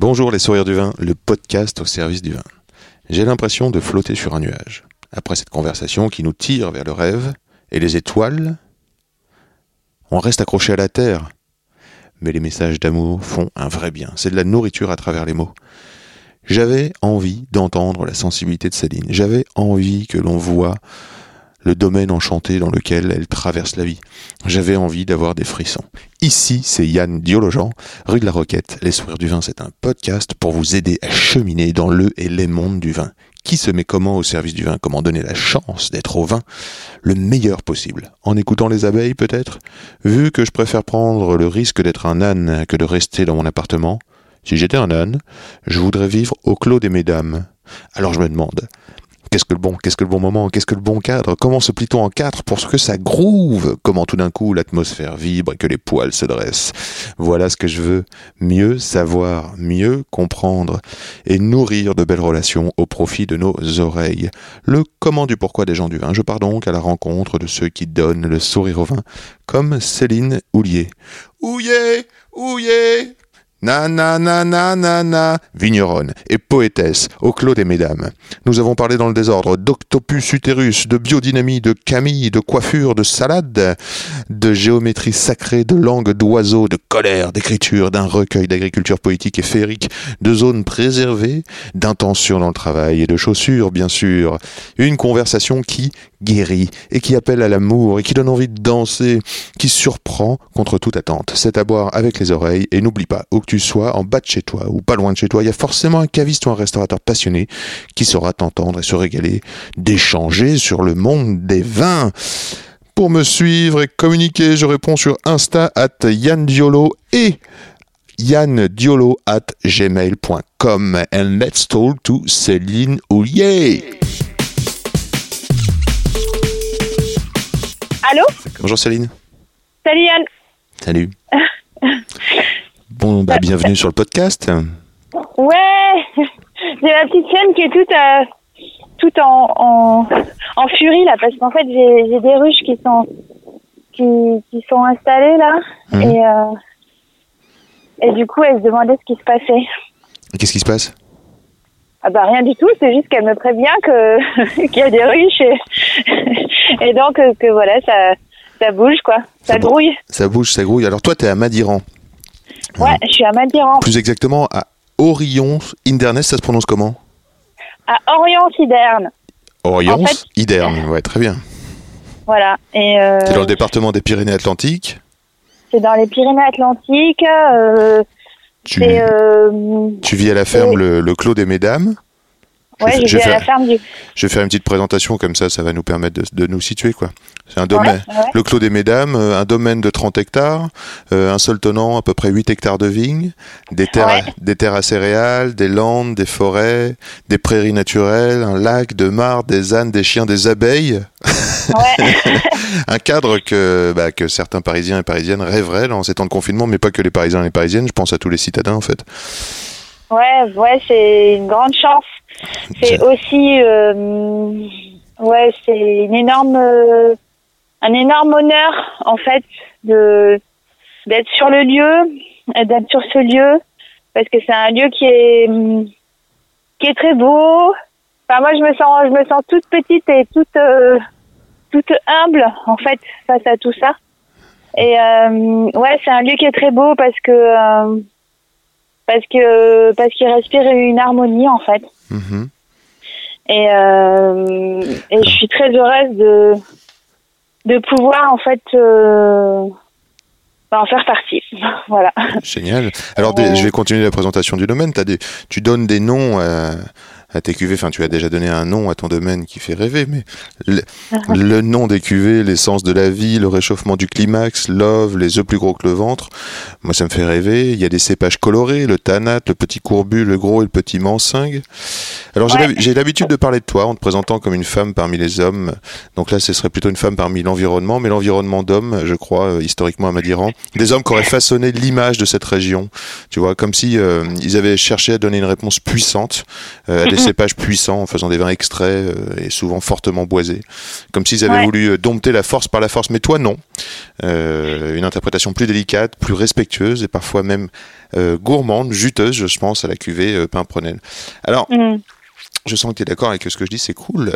Bonjour les sourires du vin, le podcast au service du vin. J'ai l'impression de flotter sur un nuage. Après cette conversation qui nous tire vers le rêve et les étoiles, on reste accroché à la terre. Mais les messages d'amour font un vrai bien. C'est de la nourriture à travers les mots. J'avais envie d'entendre la sensibilité de Céline. J'avais envie que l'on voit le domaine enchanté dans lequel elle traverse la vie. J'avais envie d'avoir des frissons. Ici, c'est Yann Diologen, rue de la Roquette. Les sourires du vin, c'est un podcast pour vous aider à cheminer dans le et les mondes du vin. Qui se met comment au service du vin? Comment donner la chance d'être au vin le meilleur possible? En écoutant les abeilles peut-être? Vu que je préfère prendre le risque d'être un âne que de rester dans mon appartement, si j'étais un âne, je voudrais vivre au clos des mesdames. Alors je me demande, Qu'est-ce que le bon, qu'est-ce que le bon moment, qu'est-ce que le bon cadre? Comment se plie-t-on en quatre pour que ça groove? Comment tout d'un coup l'atmosphère vibre et que les poils se dressent? Voilà ce que je veux. Mieux savoir, mieux comprendre et nourrir de belles relations au profit de nos oreilles. Le comment du pourquoi des gens du vin. Je pars donc à la rencontre de ceux qui donnent le sourire au vin, comme Céline Houlier. Houlier Houlier Na na na na vigneronne et poétesse au clos des mesdames. Nous avons parlé dans le désordre d'octopus utérus, de biodynamie, de camille, de coiffure, de salade, de géométrie sacrée, de langue d'oiseau, de colère, d'écriture, d'un recueil d'agriculture poétique et féerique, de zones préservées, d'intention dans le travail et de chaussures, bien sûr. Une conversation qui guérit et qui appelle à l'amour et qui donne envie de danser, qui surprend contre toute attente. C'est à boire avec les oreilles et n'oublie pas, où que tu sois, en bas de chez toi ou pas loin de chez toi, il y a forcément un caviste ou un restaurateur passionné qui saura t'entendre et se régaler d'échanger sur le monde des vins. Pour me suivre et communiquer, je réponds sur Insta at Yann Diolo et yanndiolo at gmail.com. And let's talk to Céline Houlier. Allô Bonjour Céline. Salut Yann. Salut. Bon, bah, bienvenue sur le podcast. Ouais, j'ai ma petite chaîne qui est toute, euh, toute en, en, en furie là, parce qu'en fait j'ai j'ai des ruches qui sont qui, qui sont installées là, Mhm. et euh, et du coup elle se demandait ce qui se passait. Qu'est-ce qui se passe? Ah bah rien du tout, c'est juste qu'elle me prévient que qu'il y a des ruches et, et donc euh, que voilà ça ça bouge quoi, ça grouille. Ça bouge, ça grouille. Alors toi, tu es à Madiran. Ouais, je suis à Madiran, Plus exactement à Orion Inderness, ça se prononce comment? À Orient-Siderne, Orion En fait- Iderne, ouais, très bien. voilà. Et euh, C'est dans le département des Pyrénées-Atlantiques? c'est dans les Pyrénées-Atlantiques. Euh, Tu, euh, tu vis à la ferme et- le, le Clos des Mesdames. ouais, je je vais à vais la faire- ferme du. Je vais faire une petite présentation comme ça, ça va nous permettre de, de nous situer. quoi. C'est un domaine. Ouais, ouais. Le Clos des Mesdames, euh, un domaine de 30 hectares, euh, un seul tenant, à peu près 8 hectares de vignes, des terres, des terres à céréales, des landes, des forêts, des prairies naturelles, un lac, de mares, des ânes, des chiens, des abeilles. Ouais, Un cadre que, bah, que certains Parisiens et Parisiennes rêveraient dans ces temps de confinement, mais pas que les Parisiens et les Parisiennes, je pense à tous les citadins en fait. ouais, ouais, c'est une grande chance. C'est aussi, euh, ouais, c'est une énorme, euh, un énorme honneur en fait de d'être sur le lieu, d'être sur ce lieu, parce que c'est un lieu qui est qui est très beau. Enfin, moi, je me sens, je me sens toute petite et toute euh, toute humble en fait face à tout ça. Et euh, ouais, c'est un lieu qui est très beau parce que euh, parce que parce qu'il respire une harmonie en fait. Mhm. Et euh, et je suis très heureuse de de pouvoir en fait bah, en faire partie. voilà. Génial. Alors, des- je vais continuer la présentation du domaine. T'as des, tu donnes des noms à, tes cuvées. Enfin, tu as déjà donné un nom à ton domaine qui fait rêver, mais le, le nom des cuvées, l'essence de la vie, le réchauffement du climax, l'ove, les œufs plus gros que le ventre, moi ça me fait rêver. Il y a des cépages colorés, le tanat, le petit courbu, le gros et le petit mansingue. Alors Ouais. j'ai l'habitude de parler de toi en te présentant comme une femme parmi les hommes. Donc là, ce serait plutôt une femme parmi l'environnement, mais l'environnement d'hommes, je crois, euh, historiquement à Madiran, des hommes qui auraient façonné l'image de cette région. Tu vois, comme si euh, ils avaient cherché à donner une réponse puissante euh, à des cépages puissants en faisant des vins extraits euh, et souvent fortement boisés. Comme s'ils avaient Ouais. voulu euh, dompter la force par la force. Mais toi, non. Euh, une interprétation plus délicate, plus respectueuse et parfois même gourmande, juteuse, je pense, à la cuvée euh, Pimprenel. Alors, Mm. je sens que tu es d'accord avec ce que je dis, c'est cool.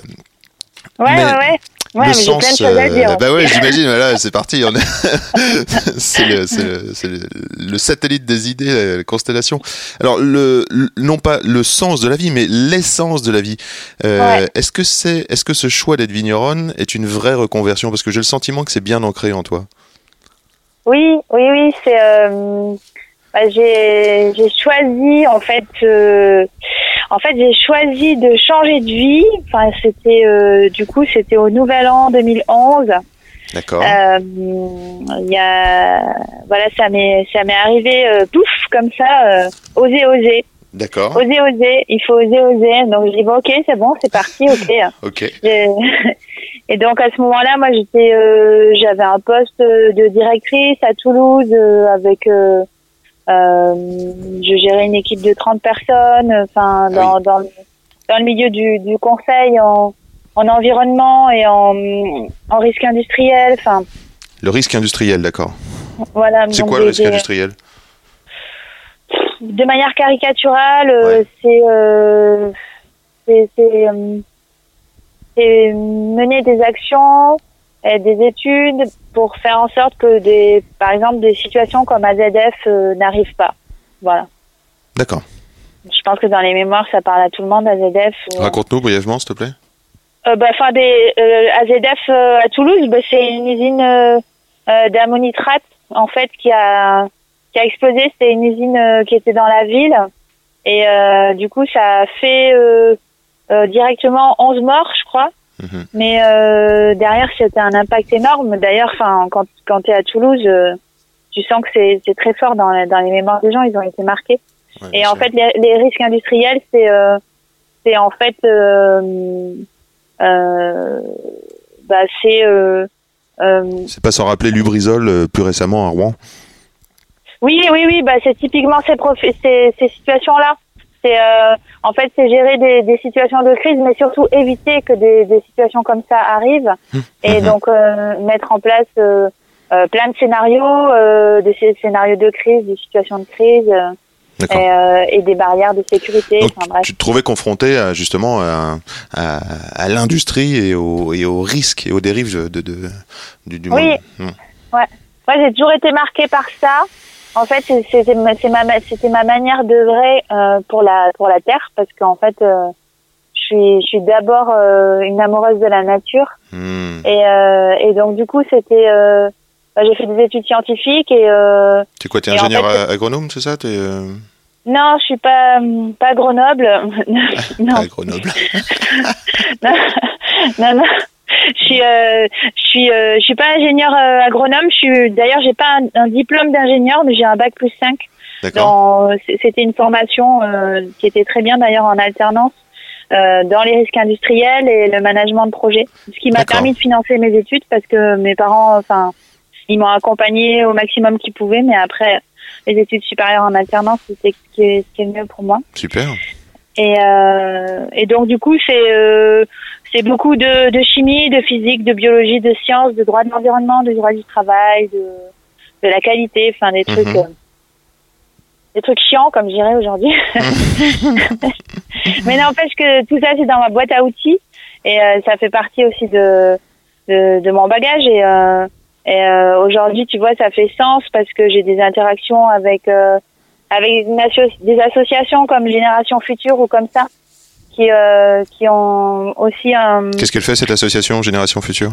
Ouais, Mais ouais, ouais. Ouais, le sens, euh, bah ouais, j'imagine. Là, c'est parti. on est- c'est le, c'est le- le- satellite des idées, la constellation. Alors, le, non pas le sens de la vie, mais l'essence de la vie. Euh, Ouais. Est-ce que c'est, est-ce que ce choix d'être vigneronne est une vraie reconversion? Parce que j'ai le sentiment que c'est bien ancré en toi. Oui, oui, oui, c'est. euh, bah, j'ai j'ai choisi en fait. En fait, j'ai choisi de changer de vie. Enfin, c'était euh, du coup, c'était au Nouvel An 2011. D'accord. Euh, Il y a, voilà, ça m'est ça m'est arrivé euh, pouf comme ça. euh, oser, oser, D'accord. oser, oser. Il faut oser, oser. Donc je dis bon, ok, c'est bon, c'est parti, ok. Ok. J'ai- Et donc à ce moment-là, moi j'étais, euh, j'avais un poste de directrice à Toulouse euh, avec, euh, je gérais une équipe de 30 personnes, enfin dans, dans, le, dans le milieu du, du conseil en, en environnement et en, en risque industriel, enfin Le risque industriel, d'accord. voilà. C'est quoi le risque des- industriel? De manière caricaturale, euh, Ouais. c'est euh, c'est c'est, euh, c'est mener des actions des études pour faire en sorte que des par exemple des situations comme AZF euh, n'arrivent pas. Voilà. D'accord. Je pense que dans les mémoires ça parle à tout le monde AZF. ou- Raconte-nous brièvement, s'il te plaît. euh, bah, enfin, des euh, AZF euh, à Toulouse, bah, c'est une usine euh, euh, d'ammonitrate en fait qui a qui a explosé. C'était une usine euh, qui était dans la ville et euh, du coup ça a fait euh, euh, directement 11 morts, je crois. Mhm. Mais euh, derrière c'était un impact énorme. D'ailleurs, enfin quand quand tu es à Toulouse, euh, tu sens que c'est très fort dans les mémoires des gens. Ils ont été marqués. Ouais, Et en fait, les, les risques industriels, c'est euh, c'est en fait euh, euh, bah c'est euh, euh, c'est pas sans rappeler Lubrizol euh, plus récemment à Rouen. oui oui oui bah c'est typiquement ces profi- ces, ces situations là. C'est euh, en fait c'est gérer des, des situations de crise, mais surtout éviter que des, des situations comme ça arrivent et Mhm. donc euh, mettre en place euh, plein de scénarios, des scé- scénarios de crise, des situations de crise et, euh, et des barrières de sécurité. Donc, Enfin, bref. tu te trouvais confronté à, justement à, à, à l'industrie et aux et aux risques et aux dérives de, de, de- du, du Oui. monde. Hmm. Moi, j'ai toujours été marquée par ça. En fait, c'était ma, ma, manière d'œuvrer euh, pour la pour la terre, parce qu'en fait, euh, je suis je suis d'abord euh, une amoureuse de la nature, Hmm. et euh, et donc du coup, c'était euh, bah, j'ai fait des études scientifiques et euh, T'es quoi, t'es en ingénieur fait, agronome, c'est ça T'es euh, non, je suis pas pas Grenoble, non, à Grenoble. non, non. Je suis, euh, je suis, euh, je suis pas ingénieur euh, agronome. Je suis, d'ailleurs, j'ai pas un, un diplôme d'ingénieur, mais j'ai un bac plus 5 D'accord. Dans- C'était une formation euh, qui était très bien d'ailleurs en alternance euh, dans les risques industriels et le management de projet, ce qui m'a D'accord. permis de financer mes études parce que mes parents, enfin, ils m'ont accompagné au maximum qu'ils pouvaient, mais après les études supérieures en alternance, c'était ce qui est, ce qui est le mieux pour moi. Super. Et, euh, et donc du coup, c'est euh, c'est beaucoup de, de chimie, de physique, de biologie, de sciences, de droit de l'environnement, de droit du travail, de, de la qualité, enfin des trucs, Mhm. euh, des trucs chiants comme je dirais aujourd'hui. Mais n'empêche que tout ça c'est dans ma boîte à outils et euh, ça fait partie aussi de de, de mon bagage et, euh, et euh, aujourd'hui tu vois ça fait sens parce que j'ai des interactions avec euh, avec une asso- des associations comme Génération Future ou comme ça qui euh, qui ont aussi un Qu'est-ce qu'elle fait cette association Génération Future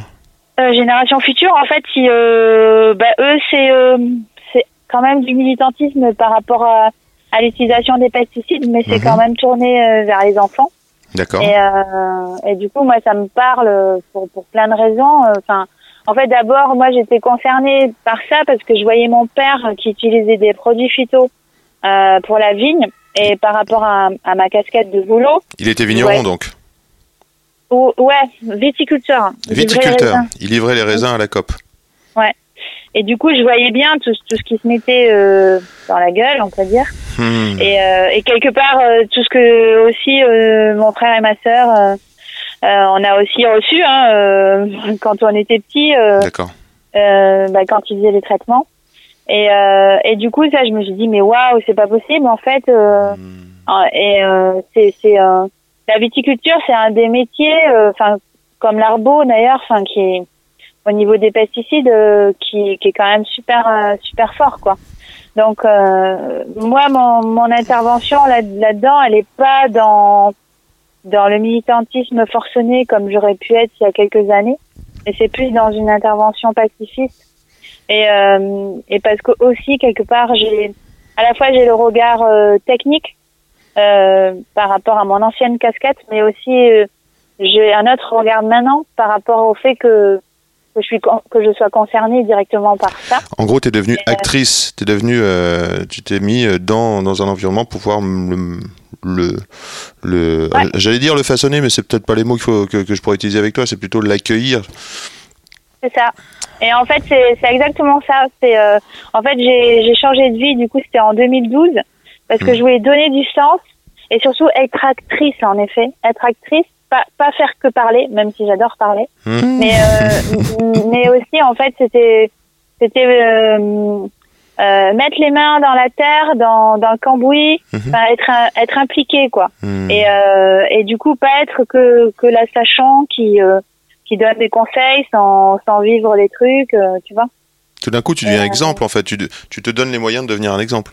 euh, Génération Future, en fait, euh, bah, eux, c'est quand même du militantisme par rapport à, à l'utilisation des pesticides, mais c'est Mhm. quand même tourné vers les enfants. D'accord. Et, euh, et du coup, moi, ça me parle pour, pour plein de raisons. Enfin, en fait, d'abord, moi, j'étais concernée par ça parce que je voyais mon père qui utilisait des produits phyto euh, pour la vigne. Et par rapport à, à ma casquette de boulot, Il était vigneron Ouais. donc. ou- ouais, viticulteur. Viticulteur. Il livrait les raisins à la COP. Et du coup, je voyais bien tout, tout ce qui se mettait euh, dans la gueule, on peut dire. Hmm. Et, euh, et quelque part, euh, tout ce que aussi mon frère et ma sœur, on a aussi reçu hein, quand on était petits, D'accord. bah, quand ils faisaient les traitements. Et, euh, et du coup, ça, je me suis dit, mais waouh, c'est pas possible. En fait, euh, Hmm. euh, et euh, c'est c'est euh, la viticulture, c'est un des métiers, euh, enfin comme l'arbo d'ailleurs, enfin qui est au niveau des pesticides, euh, qui, qui est quand même super euh, super fort quoi. Donc euh, moi, mon, mon intervention là là-dedans, elle est pas dans dans le militantisme forcené comme j'aurais pu être il y a quelques années, mais c'est plus dans une intervention pacifiste. Et, euh, et parce que aussi quelque part, j'ai à la fois j'ai le regard euh, technique euh, par rapport à mon ancienne casquette, mais aussi j'ai un autre regard maintenant par rapport au fait que que je suis que je sois concernée directement par ça. En gros, tu es devenue actrice. T'es devenue, euh, tu t'es mis dans, dans un environnement pour pouvoir le, le, le Ouais. j'allais dire le façonner, mais c'est peut-être pas les mots qu'il faut que, que je pourrais utiliser avec toi. C'est plutôt l'accueillir. C'est ça. Et en fait, c'est c'est exactement ça. C'est euh, en fait j'ai j'ai changé de vie. Du coup, c'était en 2012 parce que Mhm. je voulais donner du sens et surtout être actrice. En effet, être actrice, pas pas faire que parler, même si j'adore parler. Hmm. mais euh, mais aussi en fait c'était c'était euh, euh, mettre les mains dans la terre dans dans le cambouis enfin, être un- être impliqué quoi Hmm. et euh, et du coup pas être que que la sachant qui euh, qui donne des conseils sans sans vivre les trucs euh, tu vois Tout d'un coup, tu deviens Euh, exemple, en fait. Tu, tu te donnes les moyens de devenir un exemple.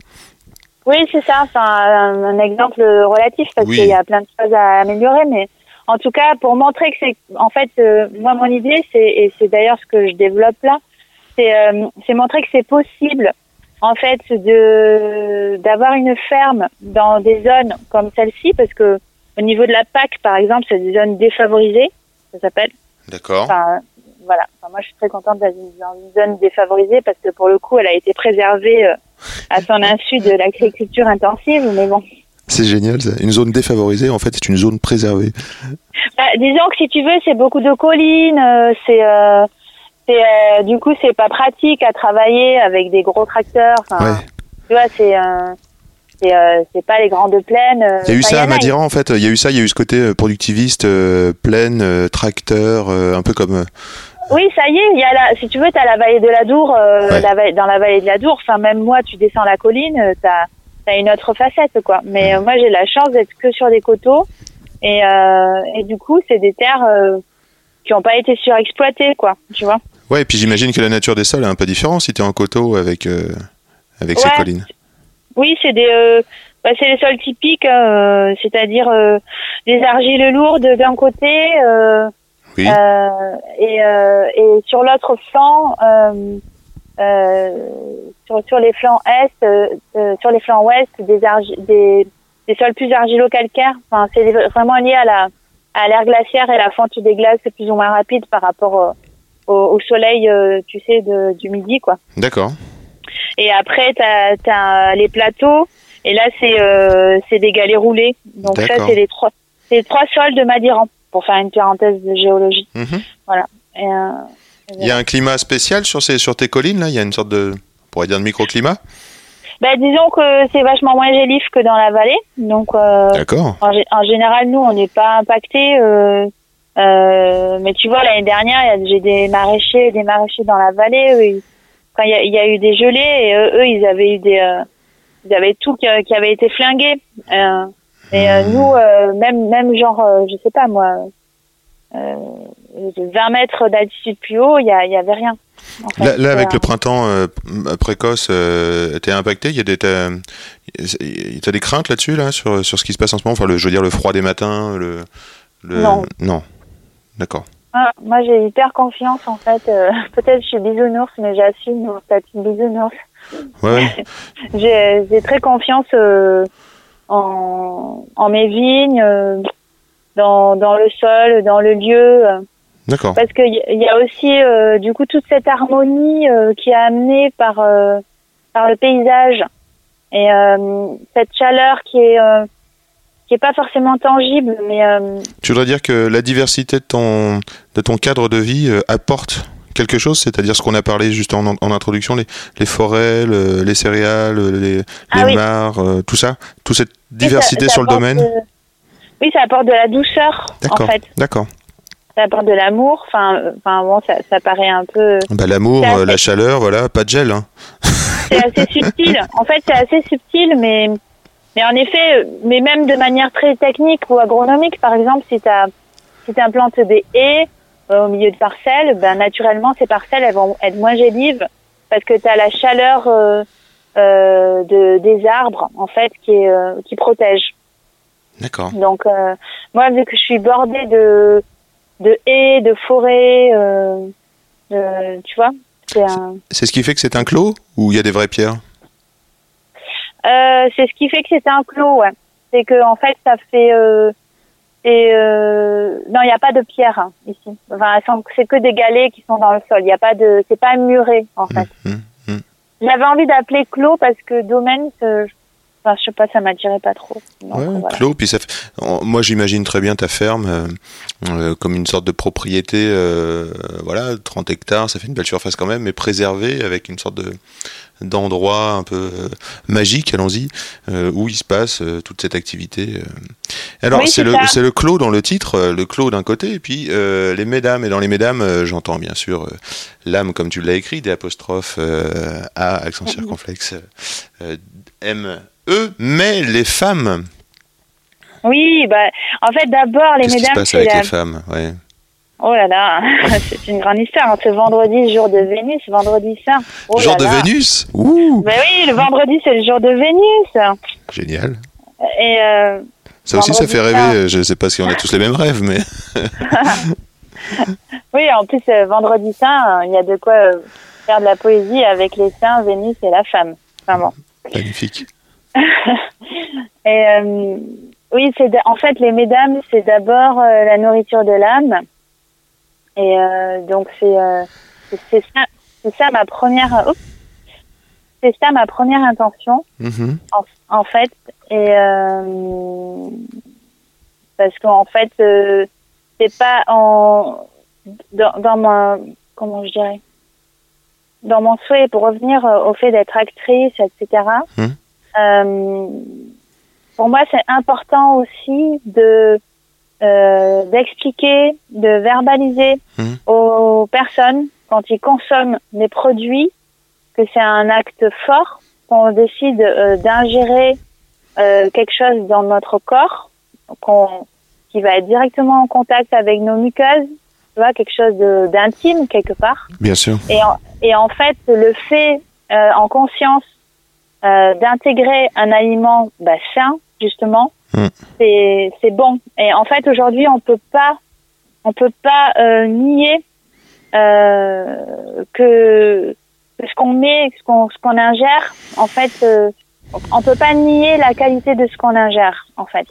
Oui, c'est ça. Enfin, un, un exemple relatif parce Oui. qu'il y a plein de choses à améliorer, mais en tout cas, pour montrer que c'est, en fait, euh, moi, mon idée, c'est, et c'est d'ailleurs ce que je développe là, c'est, euh, c'est montrer que c'est possible, en fait, de d'avoir une ferme dans des zones comme celle-ci, parce que au niveau de la PAC, par exemple, c'est des zones défavorisées, ça s'appelle. D'accord. Enfin, voilà. Enfin, moi, je suis très contente d'être dans une zone défavorisée parce que pour le coup, elle a été préservée euh, à son insu de l'agriculture intensive. Mais bon, C'est génial, ça. Une zone défavorisée, en fait, c'est une zone préservée. Bah, disons que si tu veux, c'est beaucoup de collines. euh, c'est, euh, c'est, euh, du coup, c'est pas pratique à travailler avec des gros tracteurs. Ouais. tu vois, c'est, euh, c'est, euh, pas les grandes plaines. euh, Il y a eu ça à en a, Madiran, en fait. Il y a eu ça, il y a eu ce côté euh, productiviste, euh, plaine, euh, tracteur, euh, un peu comme. euh, Oui, ça y est, il y a la, si tu veux, t'as la vallée de la Dour, euh, Ouais. la dans la vallée de la Dour. Enfin, même moi, tu descends la colline, t'as, t'as une autre facette, quoi. Mais euh, moi, j'ai la chance d'être que sur des coteaux, et, euh, et du coup, c'est des terres euh, qui n'ont pas été surexploitées, quoi. Tu vois. Ouais, et puis j'imagine que la nature des sols est un peu différente si tu es en coteau avec, euh, avec ces collines. Oui, c'est des, euh, bah, c'est les sols typiques, euh, c'est-à-dire euh, des argiles lourdes d'un côté, euh, Oui. euh, et, euh, et sur l'autre flanc, euh, euh, sur, sur les flancs est, euh, euh, sur les flancs ouest, des, des, des sols plus argilo-calcaires. Enfin, c'est vraiment lié à la à l'ère glaciaire et la fonte des glaces est plus ou moins rapide par rapport au, au, au soleil, euh, tu sais, de, du midi, quoi. D'accord. Et après, t'as as les plateaux. Et là, c'est euh, c'est des galets roulés. Donc ça, c'est les trois, c'est les trois sols de Madiran, pour faire une parenthèse de géologie. Mhm. Et, euh, Il y a un climat spécial sur, ces, sur tes collines, là? Il y a une sorte de, on pourrait dire, de microclimat? Bah, disons que c'est vachement moins gélif que dans la vallée. Donc, euh, D'accord. en, en général, nous, on n'est pas impacté. Euh, euh, mais tu vois, l'année dernière, j'ai des maraîchers, des maraîchers dans la vallée. eux, ils- quand il y, a, il y a eu des gelées, et eux, eux, ils avaient eu des, euh, ils avaient tout qui, qui avait été flingué. Euh, et euh, nous, euh, même, même genre, euh, je sais pas moi, euh, 20 mètres d'altitude plus haut, il y, avait rien. en fait. Là, là, avec Euh, le printemps euh, précoce, euh, t'es impacté? Il y a des, t'as, t'as des craintes là-dessus, là, sur, sur ce qui se passe en ce moment? Enfin, le, je veux dire, le froid des matins, le... le... Non. Non. D'accord. Ah, moi, j'ai hyper confiance en fait. Euh, Peut-être je suis bisounours, mais j'assume mon statut bisounours. Ouais. J'ai très confiance euh, en, en mes vignes. euh, dans, dans le sol, dans le lieu. D'accord. Parce qu'il y, a aussi euh, du coup toute cette harmonie euh, qui est amenée par, euh, par le paysage et euh, cette chaleur qui est, euh, qui est pas forcément tangible, mais euh, Tu voudrais dire que la diversité de ton, de ton cadre de vie euh, apporte quelque chose, c'est-à-dire ce qu'on a parlé juste en, en introduction, les, les forêts, le- les céréales, les, les Ah oui. mares, euh, tout ça, toute cette diversité ça- ça sur le domaine? oui, ça apporte de la douceur en fait. d'accord. Ça apporte de l'amour. Enfin, enfin bon, ça, ça paraît un peu. Bah, L'amour, la chaleur, voilà, pas de gel. Hein. c'est assez subtil. En fait, c'est assez subtil, mais, mais en effet, mais même de manière très technique ou agronomique, par exemple, si tu si implantes des haies euh, au milieu de parcelles, ben, naturellement, ces parcelles elles vont être moins gélives parce que tu as la chaleur euh, euh, de, des arbres, en fait, qui, est, qui protège. D'accord. Donc, moi, vu que je suis bordée de, de haies, de forêts, de- tu vois, c'est un. C'est ce qui fait que c'est un clos ou il y a des vraies pierres? Euh, c'est ce qui fait que c'est un clos, ouais. C'est que en fait, ça fait. Euh, et euh, non, il n'y a pas de pierre hein, ici. Enfin, c'est que des galets qui sont dans le sol. Il n'y a pas de. C'est pas muré en fait. Hum, hum. J'avais envie d'appeler clos parce que domaine, euh, je- enfin, je sais pas, ça m'attirait pas trop. Donc, Ouais, voilà. clos, puis ça fait- moi j'imagine très bien ta ferme euh, euh, comme une sorte de propriété, euh, voilà, 30 hectares, ça fait une belle surface quand même, mais préservée avec une sorte de d'endroit un peu magique, allons-y, où il se passe toute cette activité. Alors Oui, c'est le c'est le clos dans le titre, le clos d'un côté, et puis les mesdames, et dans les mesdames, j'entends bien sûr l'âme comme tu l'as écrit, des apostrophes A, accent circonflexe, M, E, mais les femmes. Oui, bah, en fait, d'abord, les Qu'est-ce qui se mesdames, passe avec la... les femmes ouais. Oh là là, c'est une grande histoire. hein. Ce vendredi, jour de Vénus, vendredi saint. Oh Jour de là. Vénus Ouh Ben oui, le vendredi, c'est le jour de Vénus. Génial. Et euh, Ça aussi, ça fait rêver. Je sais pas si on a tous les mêmes rêves, mais oui, en plus, euh, vendredi saint, euh, il y a de quoi euh, faire de la poésie avec les saints, Vénus et la femme. Vraiment. magnifique. Et euh, oui, c'est en fait les mesdames, c'est d'abord euh, la nourriture de l'âme. Et euh, donc c'est c'est- ça, ça ma première. c'est ça ma première intention Mhm. en, en fait. Et parce qu'en fait, c'est pas en dans, dans ma comment je dirais dans mon souhait pour revenir au fait d'être actrice, etc. euh, pour moi, c'est important aussi de euh, d'expliquer, de verbaliser Mhm. aux personnes quand ils consomment des produits que c'est un acte fort qu'on décide euh, d'ingérer euh, quelque chose dans notre corps qu'on qui va être directement en contact avec nos muqueuses, tu vois, quelque chose d'intime quelque part. Bien sûr. Et en, et en fait, le fait en conscience euh, d'intégrer un aliment bah, sain, justement, Mm. c'est c'est bon. Et en fait, aujourd'hui, on peut pas, on peut pas euh, nier euh, que, ce qu'on met, ce qu'on ce qu'on ingère, en fait, euh, on peut pas nier la qualité de ce qu'on ingère, en fait.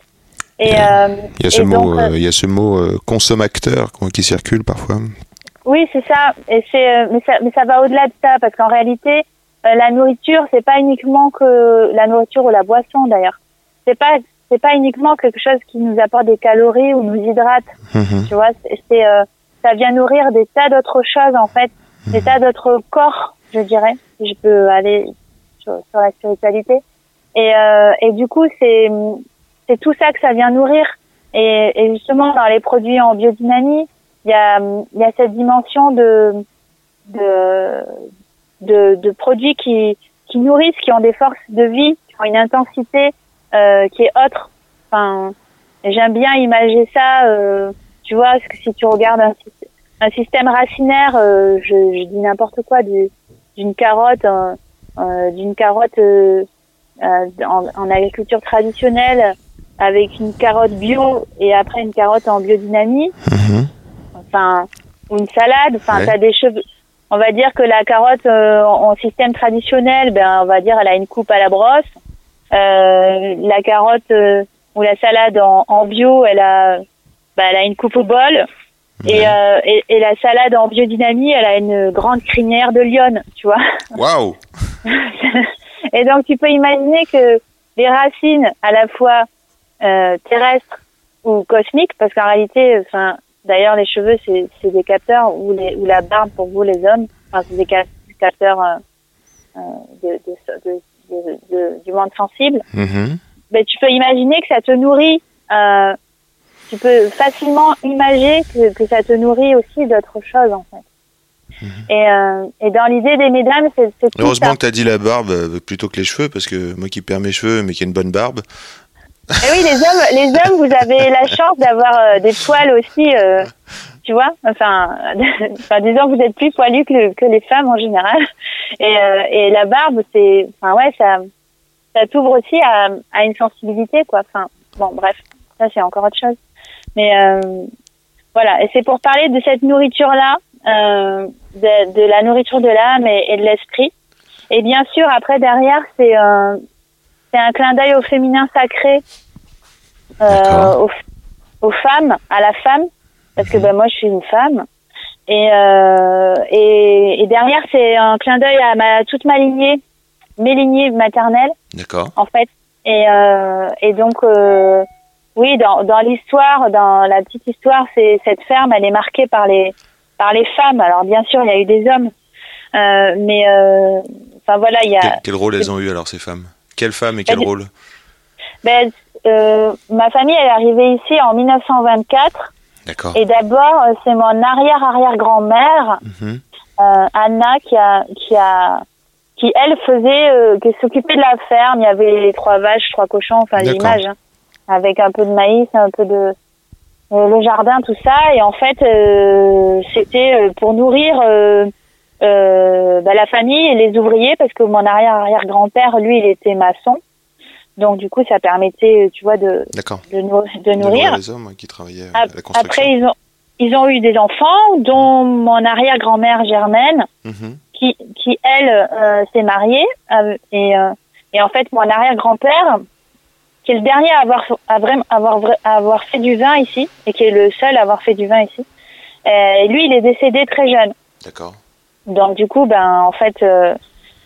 Et, euh, Il y a ce et mot, donc, euh, il y a ce mot euh, consommateur qui circule parfois. Oui, c'est ça. Et c'est, euh, mais ça, mais ça va au-delà de ça parce qu'en réalité, euh, la nourriture, c'est pas uniquement que la nourriture ou la boisson d'ailleurs. C'est pas, c'est pas uniquement quelque chose qui nous apporte des calories ou nous hydrate. Mhm. Tu vois, c'est, euh, ça vient nourrir des tas d'autres choses en fait, des tas d'autres corps, je dirais. Si je peux aller sur, sur la spiritualité. Et, euh, et du coup, c'est, c'est tout ça que ça vient nourrir. Et, et justement, dans les produits en biodynamie, il y a, il y a cette dimension de, de, de, de produits qui, qui nourrissent, qui ont des forces de vie, qui ont une intensité euh, qui est autre. Enfin, j'aime bien imager ça. Euh, tu vois, parce que si tu regardes un, un système racinaire, euh, je, je dis n'importe quoi, du- d'une carotte, euh, euh, d'une carotte euh, euh, en, en agriculture traditionnelle, avec une carotte bio et après une carotte en biodynamie Mhm. enfin ou une salade enfin Ouais. t'as des cheveux on va dire que la carotte euh, en système traditionnel ben on va dire elle a une coupe à la brosse euh, la carotte euh, ou la salade en, en bio elle a bah, elle a une coupe au bol. Et, Ouais. euh, et, et la salade en biodynamie, elle a une grande crinière de lionne, tu vois. Waouh Et donc, tu peux imaginer que les racines, à la fois euh, terrestres ou cosmiques, parce qu'en réalité, enfin, d'ailleurs, les cheveux, c'est c'est des capteurs, ou, les, ou la barbe pour vous, les hommes, enfin, c'est des cap- capteurs euh, de, de- de- de- de- du monde sensible. Mhm. Ben, tu peux imaginer que ça te nourrit. euh, tu peux facilement imaginer que, que ça te nourrit aussi d'autres choses, en fait. Et, euh, et dans l'idée des mesdames, c'est c'est tout Heureusement ça. que tu as dit la barbe euh, plutôt que les cheveux, parce que moi qui perds mes cheveux, mais qui ai une bonne barbe. Et Eh oui, les hommes, les hommes, vous avez la chance d'avoir euh, des poils aussi, euh, tu vois. Enfin, enfin, disons, vous êtes plus poilus que, que les femmes en général. Et, euh, et la barbe, c'est, enfin ouais, ça, ça t'ouvre aussi à, à une sensibilité, quoi. Enfin, bon, bref, ça c'est encore autre chose. Mais euh, voilà, et c'est pour parler de cette nourriture-là, euh, de, de la nourriture de l'âme et, et de l'esprit. Et bien sûr, après derrière, c'est un, c'est un clin d'œil au féminin sacré, euh, aux, aux femmes, à la femme, parce que ben, moi je suis une femme. Et, euh, et, et derrière, c'est un clin d'œil à ma, toute ma lignée, mes lignées maternelles, D'accord. en fait. Et, euh, et donc, euh, oui, dans, dans l'histoire, dans la petite histoire, c'est cette ferme, elle est marquée par les par les femmes. Alors bien sûr, il y a eu des hommes, euh, mais euh, enfin voilà, il y a. Quel, quel rôle elles ont eu alors ces femmes? Quelle femme et quel rôle Ben, euh, ma famille, elle est arrivée ici en 1924. D'accord. Et d'abord, euh, c'est mon arrière-arrière-grand-mère, Mhm. euh, Anna, qui a, qui a, qui elle faisait, euh, qui s'occupait de la ferme. Il y avait les trois vaches, trois cochons, enfin D'accord. l'image, hein, avec un peu de maïs, un peu de le jardin, tout ça. Et en fait, c'était pour nourrir euh, euh, bah, la famille et les ouvriers, parce que mon arrière-arrière-grand-père, lui, il était maçon. Donc du coup, ça permettait, tu vois, de, de, nou- de De nourrir. les hommes qui travaillaient Ap- à la construction. Après, ils ont, ils ont eu des enfants, dont mon arrière-grand-mère Germaine, Mhm. qui, qui elle, euh, s'est mariée. euh, et, euh, et en fait, mon arrière-grand-père, qui est le dernier à avoir, à vraiment, avoir, avoir fait du vin ici, et qui est le seul à avoir fait du vin ici, euh, lui, il est décédé très jeune. D'accord. Donc, du coup, ben, en fait, euh,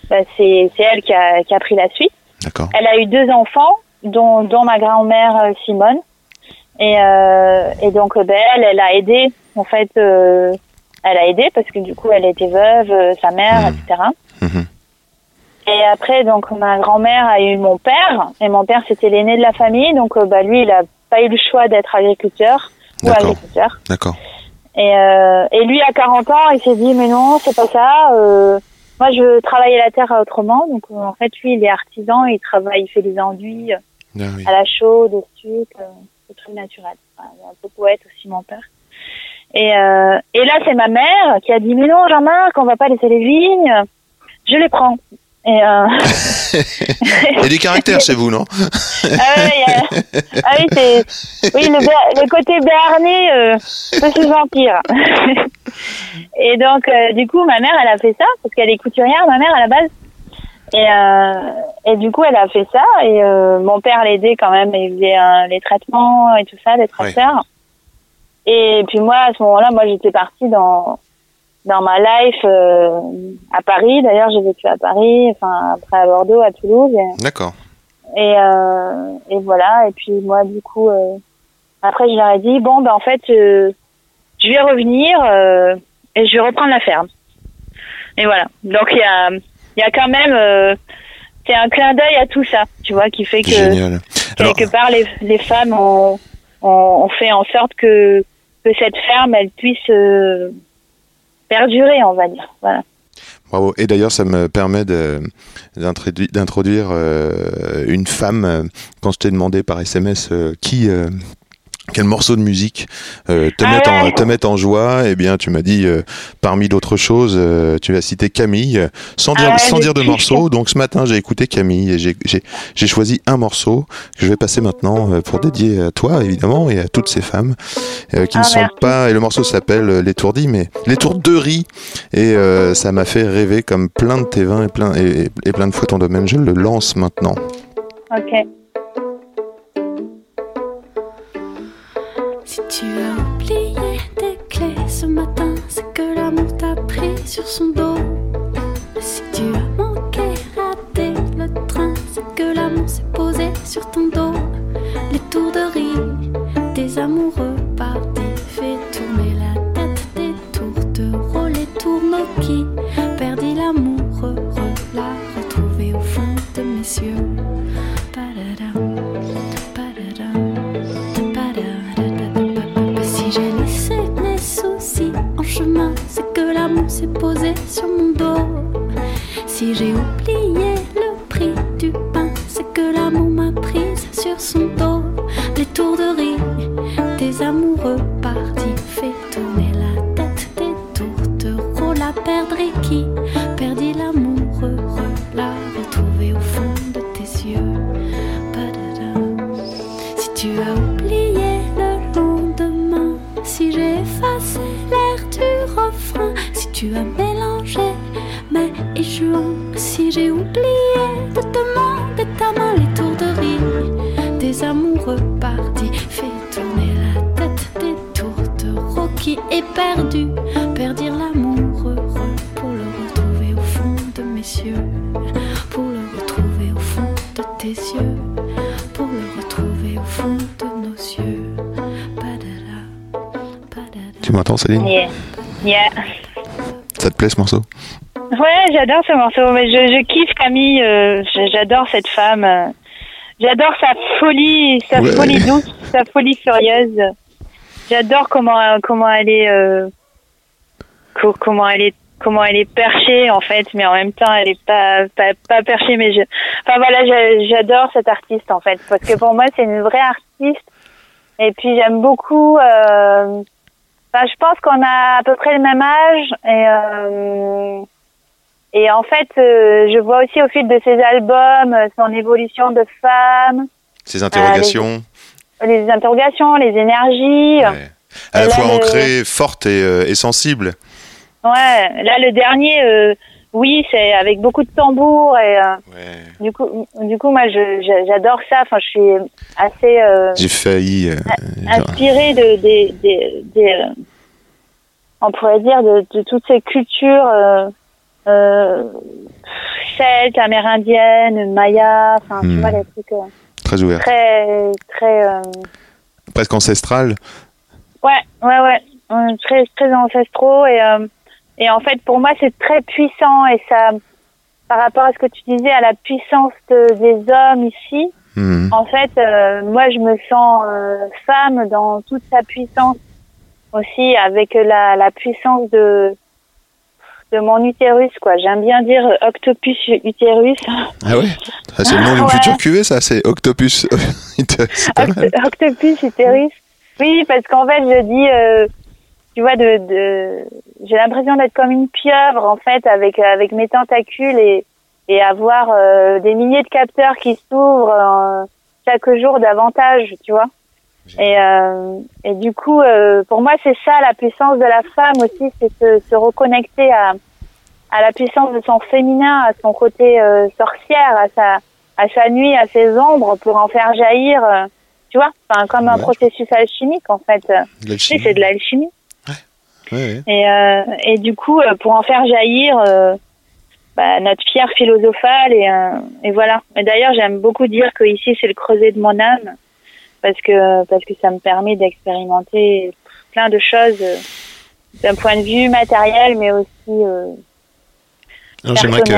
ben, c'est c'est elle qui a, qui a pris la suite. D'accord. Elle a eu deux enfants, dont, dont ma grand-mère euh, Simone. Et, euh, et donc, euh, ben, elle, elle a aidé, en fait, euh, elle a aidé parce que du coup, elle était veuve, euh, sa mère, Mhm. etc. Mhm. Et après, donc, ma grand-mère a eu mon père, et mon père, c'était l'aîné de la famille, donc, bah, lui, il a pas eu le choix d'être agriculteur ou agriculteur. D'accord. Et, euh, et lui, à 40 ans, il s'est dit, mais non, c'est pas ça. euh, moi, je veux travailler la terre autrement. Donc, euh, en fait, lui, il est artisan, il travaille, il fait des enduits euh, Ah oui. à la chaude, au sucre, euh, des trucs naturels. Enfin, il est un peu poète aussi, mon père. Et, euh, et là, c'est ma mère qui a dit, mais non, Jean-Marc, on va pas laisser les vignes. Je les prends. Et, euh, Il y a du caractère chez vous, non? Ah, y a- ah oui, oui, le, le côté béarnais euh, peut se sentir. et donc, euh, du coup, ma mère, elle a fait ça parce qu'elle est couturière, ma mère à la base. Et, euh, et du coup, elle a fait ça. Et euh, mon père l'aidait quand même. Il faisait euh, les traitements et tout ça, les tracteurs. Et puis moi, à ce moment-là, moi, j'étais partie dans dans ma life euh, à Paris. D'ailleurs, j'ai vécu à Paris, enfin après à Bordeaux, à Toulouse. D'accord. et, euh, et voilà. Et puis moi, du coup, euh, après, je leur ai dit bon, ben en fait, euh, je vais revenir euh, et je vais reprendre la ferme. Et voilà. Donc il y a, il y a quand même, euh, c'est un clin d'œil à tout ça, tu vois, qui fait que Génial. Alors, quelque part les, les femmes ont, ont, ont fait en sorte que que cette ferme, elle puisse euh, perdurer, on va dire. Bravo. Et d'ailleurs, ça me permet d'introduire euh, une femme. euh, Quand je t'ai demandé par SMS euh, qui. Quel morceau de musique euh, te, Ah met en, ouais. te met en joie? Eh bien, tu m'as dit, euh, parmi d'autres choses, euh, tu as cité Camille, sans dire, Ah sans dire de morceau. Donc ce matin, j'ai écouté Camille et j'ai- choisi un morceau que je vais passer maintenant pour dédier à toi, évidemment, et à toutes ces femmes qui Ah, ne sont merci. pas. Et le morceau s'appelle L'étourdi, mais l'étourderie. Et ça m'a fait rêver comme plein de tes vins et plein, et, et plein de fois ton domaine. Je le lance maintenant. Ok. Si tu as oublié tes clés ce matin, c'est que l'amour t'a pris sur son dos. Si tu as manqué, raté le train, c'est que l'amour s'est posé sur ton dos. Les tours de riz, des amoureux partis, fait tourner la tête, des tours de rôle, les tourneaux qui perdit l'amour, l'a retrouvé au fond de mes yeux. C'est que l'amour s'est posé sur mon dos. Si j'ai oublié le prix du pain, c'est que l'amour m'a prise sur son dos. Les tours de riz, des amoureux partis, fait tourner tu as mélangé mai et juin, si j'ai oublié de demander ta main, les tours de riz, des amoureux partis, fait tourner la tête, des tours de Rocky est perdu, perdir l'amour heureux pour le retrouver au fond de mes yeux, pour le retrouver au fond de tes yeux, pour le retrouver au fond de nos yeux. Tu m'entends, Céline? Yeah. Yeah. Ça te plaît ce morceau? Ouais, j'adore ce morceau, mais je, je kiffe Camille, euh, j'adore cette femme. euh, J'adore sa folie, sa Ouais. folie douce, sa folie furieuse. J'adore comment comment elle est euh, co- comment elle est comment elle est perchée en fait, mais en même temps elle est pas pas, pas perchée. Mais je, enfin voilà, j'a- j'adore cette artiste en fait, parce que pour moi c'est une vraie artiste. Et puis j'aime beaucoup. euh, Enfin, je pense qu'on a à peu près le même âge et euh, et en fait, euh, je vois aussi au fil de ses albums euh, son évolution de femme, Ces interrogations les interrogations, les énergies. ouais. À la là, fois le- ancrées, fortes et, et sensibles. Ouais, là le dernier, oui, c'est avec beaucoup de tambours et euh, Ouais. du coup, du coup, moi, je- je- j'adore ça. Enfin, je suis assez euh, J'ai failli. euh, inspirée de des, des, des, euh, on pourrait dire de, de toutes ces cultures euh, euh, celtes, amérindiennes, mayas, enfin, Hmm. tu vois les trucs euh, très ouvert. très très euh, Presque ancestral. Ouais, ouais, ouais, très très ancestraux et euh, et en fait pour moi c'est très puissant et ça par rapport à ce que tu disais à la puissance de- des hommes ici, Mhm. en fait euh, moi je me sens euh, femme dans toute sa puissance aussi avec la la puissance de de mon utérus quoi. J'aime bien dire octopus utérus. Ah ouais Ah, C'est le nom d'une Ouais. future cuvée, ça C'est Octopus. Mal. Oct- octopus utérus. Oui, parce qu'en fait, je dis, euh, tu vois, de, de j'ai l'impression d'être comme une pieuvre en fait, avec avec mes tentacules et et avoir euh, des milliers de capteurs qui s'ouvrent euh, chaque jour davantage, tu vois. Et euh, et du coup, euh, pour moi, c'est ça la puissance de la femme aussi, c'est se, se reconnecter à à la puissance de son féminin, à son côté euh, sorcière, à sa à sa nuit, à ses ombres, pour en faire jaillir. euh, tu vois, enfin comme un Ouais. processus alchimique en fait. C'est de l'alchimie. Et, euh, et du coup, euh, pour en faire jaillir euh, bah, notre pierre philosophale et, euh, et voilà. Et d'ailleurs, j'aime beaucoup dire que ici c'est le creuset de mon âme parce que parce que ça me permet d'expérimenter plein de choses d'un point de vue matériel, mais aussi J'aimerais que,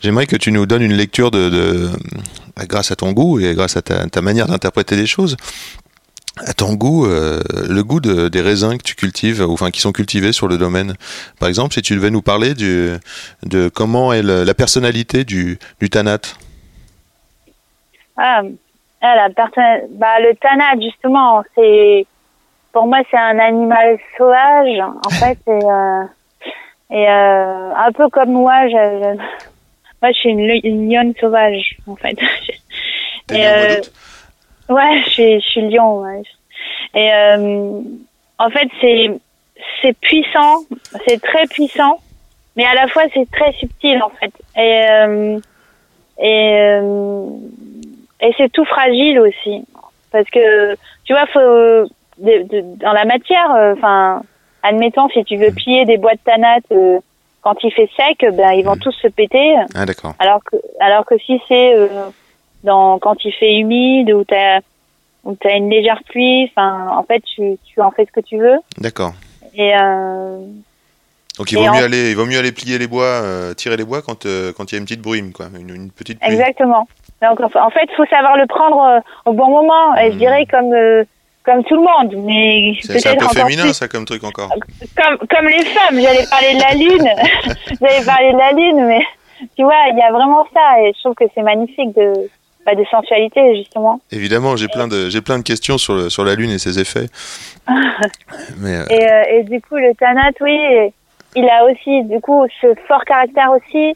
j'aimerais que tu nous donnes une lecture de, de- bah, grâce à ton goût et grâce à ta, ta manière d'interpréter les choses, à ton goût, euh, le goût de- des raisins que tu cultives, ou enfin qui sont cultivés sur le domaine. Par exemple, si tu devais nous parler du, de comment est le- la personnalité du, du tanat. Ah, ah, la personne, bah, le tanat, justement, c'est, pour moi, c'est un animal sauvage, en fait, et, euh, et euh, un peu comme moi, je, moi, je suis une lionne sauvage, en fait. T'es Ouais, je suis, je suis lion, ouais. Et euh, en fait, c'est, c'est puissant, c'est très puissant, mais à la fois, c'est très subtil, en fait. Et, euh, et, euh, et c'est tout fragile aussi. Parce que, tu vois, faut, de- de- dans la matière. euh, Enfin, admettons, si tu veux plier des boîtes tanates euh, quand il fait sec, ben ils vont tous se péter. Ah, d'accord. Alors que, alors que si c'est euh, dans quand il fait humide ou t'as ou t'as une légère pluie, enfin, en fait, tu, tu en fais ce que tu veux. D'accord. Et euh, Donc il vaut, en- mieux aller, il vaut mieux aller plier les bois, euh, tirer les bois quand euh, quand il y a une petite brume, quoi. Une, une petite pluie. exactement. Donc en fait, il faut savoir le prendre au bon moment. Et je Mhm. dirais comme comme tout le monde, mais C'est un peu féminin, plus. ça, comme truc encore. comme comme les femmes. J'allais parler de la lune. J'allais parler de la lune, mais tu vois, il y a vraiment ça. Et je trouve que c'est magnifique de bah, de sensualité justement. Évidemment, j'ai plein de j'ai plein de questions sur le- sur la lune et ses effets. Mais euh, Et, euh, et du coup, le Tanat, oui, il a aussi, du coup, ce fort caractère aussi.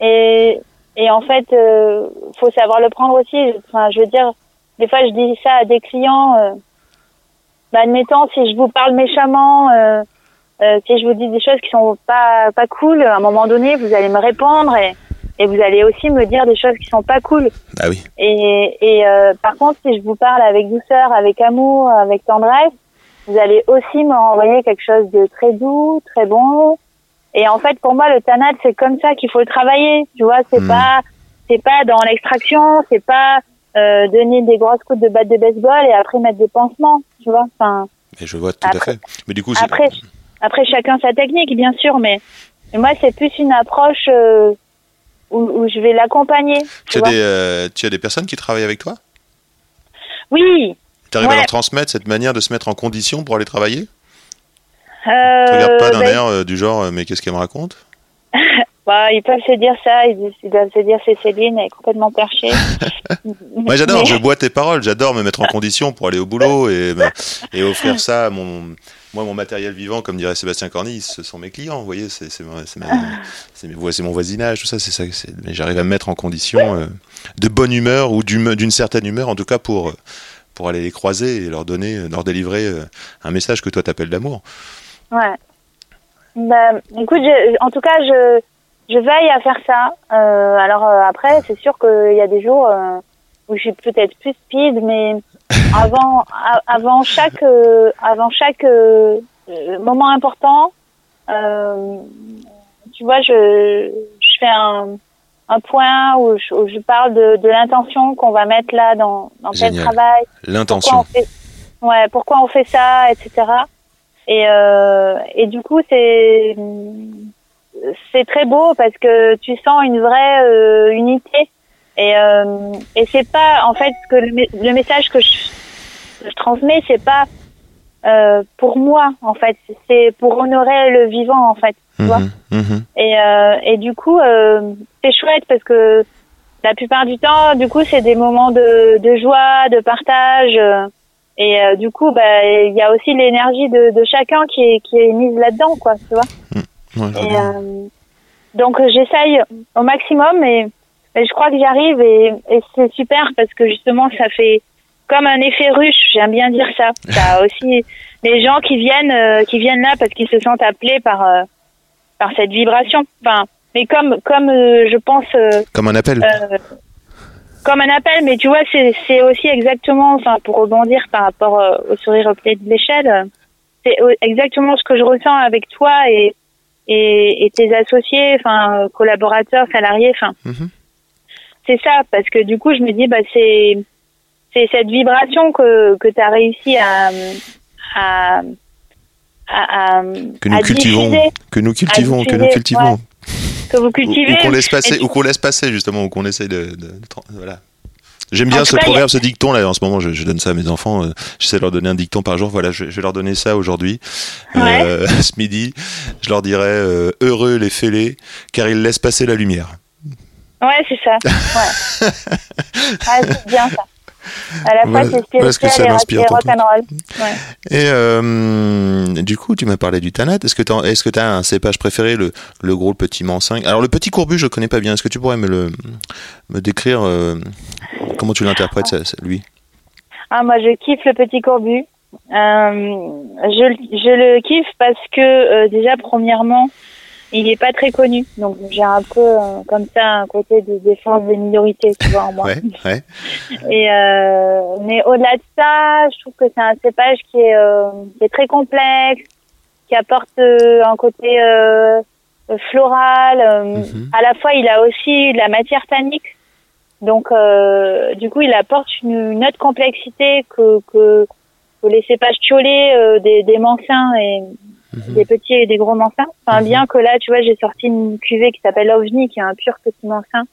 Et, et en fait, euh, faut savoir le prendre aussi. Enfin, je veux dire, des fois, je dis ça à des clients. Euh, bah, admettons, si je vous parle méchamment, si je vous dis des choses qui sont pas pas cool, à un moment donné, vous allez me répondre et, et vous allez aussi me dire des choses qui sont pas cool. ah oui. Et, et euh, par contre, si je vous parle avec douceur, avec amour, avec tendresse, vous allez aussi me renvoyer quelque chose de très doux, très bon. Et en fait, pour moi, le tanat, c'est comme ça qu'il faut le travailler. Tu vois, c'est Mm. pas, c'est pas dans l'extraction, c'est pas euh, donner des grosses coups de batte de baseball et après mettre des pansements. Tu vois, enfin. Et je vois tout à fait. Mais du coup, Après, après chacun sa technique, bien sûr, mais, mais moi, c'est plus une approche euh, où, où je vais l'accompagner. tu as des euh, tu as des personnes qui travaillent avec toi? Oui. Tu arrives à leur transmettre cette manière de se mettre en condition pour aller travailler? Euh, Tu regardes pas d'un ben, air euh, du genre euh, mais qu'est-ce qu'elle me raconte? Bah, ils peuvent se dire ça, ils, ils doivent se dire c'est Céline, elle est complètement perchée. Moi j'adore, Mais- je bois tes paroles, j'adore me mettre en condition pour aller au boulot et, et offrir ça à mon moi mon matériel vivant comme dirait Sébastien Corny, ce sont mes clients, vous voyez, c'est mon voisinage, tout ça, c'est ça, mais j'arrive à me mettre en condition euh, de bonne humeur ou d'une certaine humeur en tout cas pour euh, pour aller les croiser et leur donner leur délivrer euh, un message que toi t'appelles d'amour. Ouais. Bah, écoute, je- en tout cas, je, je veille à faire ça. Euh, alors euh, après, c'est sûr qu'il y a des jours euh, où je suis peut-être plus speed, mais avant, a- avant chaque, euh, avant chaque euh, euh, moment important, euh, tu vois, je, je fais un, un point où je, où je parle de, de l'intention qu'on va mettre là dans, dans tel Génial. travail L'intention. ouais pourquoi on fait ça etc et euh, et du coup c'est c'est très beau parce que tu sens une vraie euh, unité et euh, et c'est pas en fait que le, me- le message que je, que je transmets c'est pas euh, pour moi en fait c'est pour honorer le vivant en fait tu vois Mhm, mhm. et, euh, et du coup, c'est chouette parce que la plupart du temps, du coup, c'est des moments de, de joie, de partage. et euh, du coup, bah, il y a aussi l'énergie de, de chacun qui est, qui est mise là-dedans, quoi, tu vois. Ouais, Et, euh, donc, j'essaye au maximum et, et je crois que j'y arrive et, et c'est super parce que justement, ça fait comme un effet ruche. J'aime bien dire ça. Ça aussi les gens qui viennent, euh, qui viennent là parce qu'ils se sentent appelés par euh, par cette vibration. Enfin, mais comme comme euh, je pense euh, Comme un appel. euh, comme un appel, mais tu vois, c'est c'est aussi exactement, enfin, pour rebondir par rapport euh, au sourire au pied de l'échelle, c'est exactement ce que je ressens avec toi et et, et tes associés, enfin, collaborateurs, salariés, enfin, Mhm. C'est ça, parce que du coup, je me dis, bah, c'est c'est cette vibration que que tu as réussi à à à, à- que nous cultivons, diffuser, que nous cultivons, que nous cultivons. que vous Ou, cultivez. ou qu'on laisse passer, ou qu'on laisse passer justement, ou qu'on essaye de, de- de tra- voilà. J'aime En bien ce cas, proverbe, ce dicton là. En ce moment, je, je donne ça à mes enfants. euh, J'essaie de leur donner un dicton par jour. Voilà, je, je vais leur donner ça aujourd'hui, Ouais. Euh, ce midi. Je leur dirai euh, heureux les fêlés, car ils laissent passer la lumière. Ouais, c'est ça. Ouais. ah, c'est bien ça. À la fois, Voilà- c'est voilà ce que ça m'inspire, et. Ouais. Euh, du coup, tu m'as parlé du tanat. Est-ce que tu est-ce que tu as un cépage préféré, le, le gros, le petit mancingue Alors le petit courbu, je connais pas bien. Est-ce que tu pourrais me le me décrire euh, comment tu l'interprètes lui? Ah, moi, je kiffe le petit courbu. Euh, je, je le kiffe parce que, déjà, premièrement, il est pas très connu. Donc j'ai un peu euh, comme ça un côté de défense des minorités, tu vois, en moi. Ouais, ouais. Et euh, mais au-delà de ça, je trouve que c'est un cépage qui est, euh, qui est très complexe, qui apporte euh, un côté euh, floral. euh, Mhm. À la fois, il a aussi de la matière tannique. Donc, euh, du coup, il apporte une, une autre complexité que, que, que les cépages tiolés euh, des, des mancins et Mhm. des petits et des gros mancins. Enfin, Mhm. bien que là, tu vois, j'ai sorti une cuvée qui s'appelle OVNI, qui est un pur petit mancin,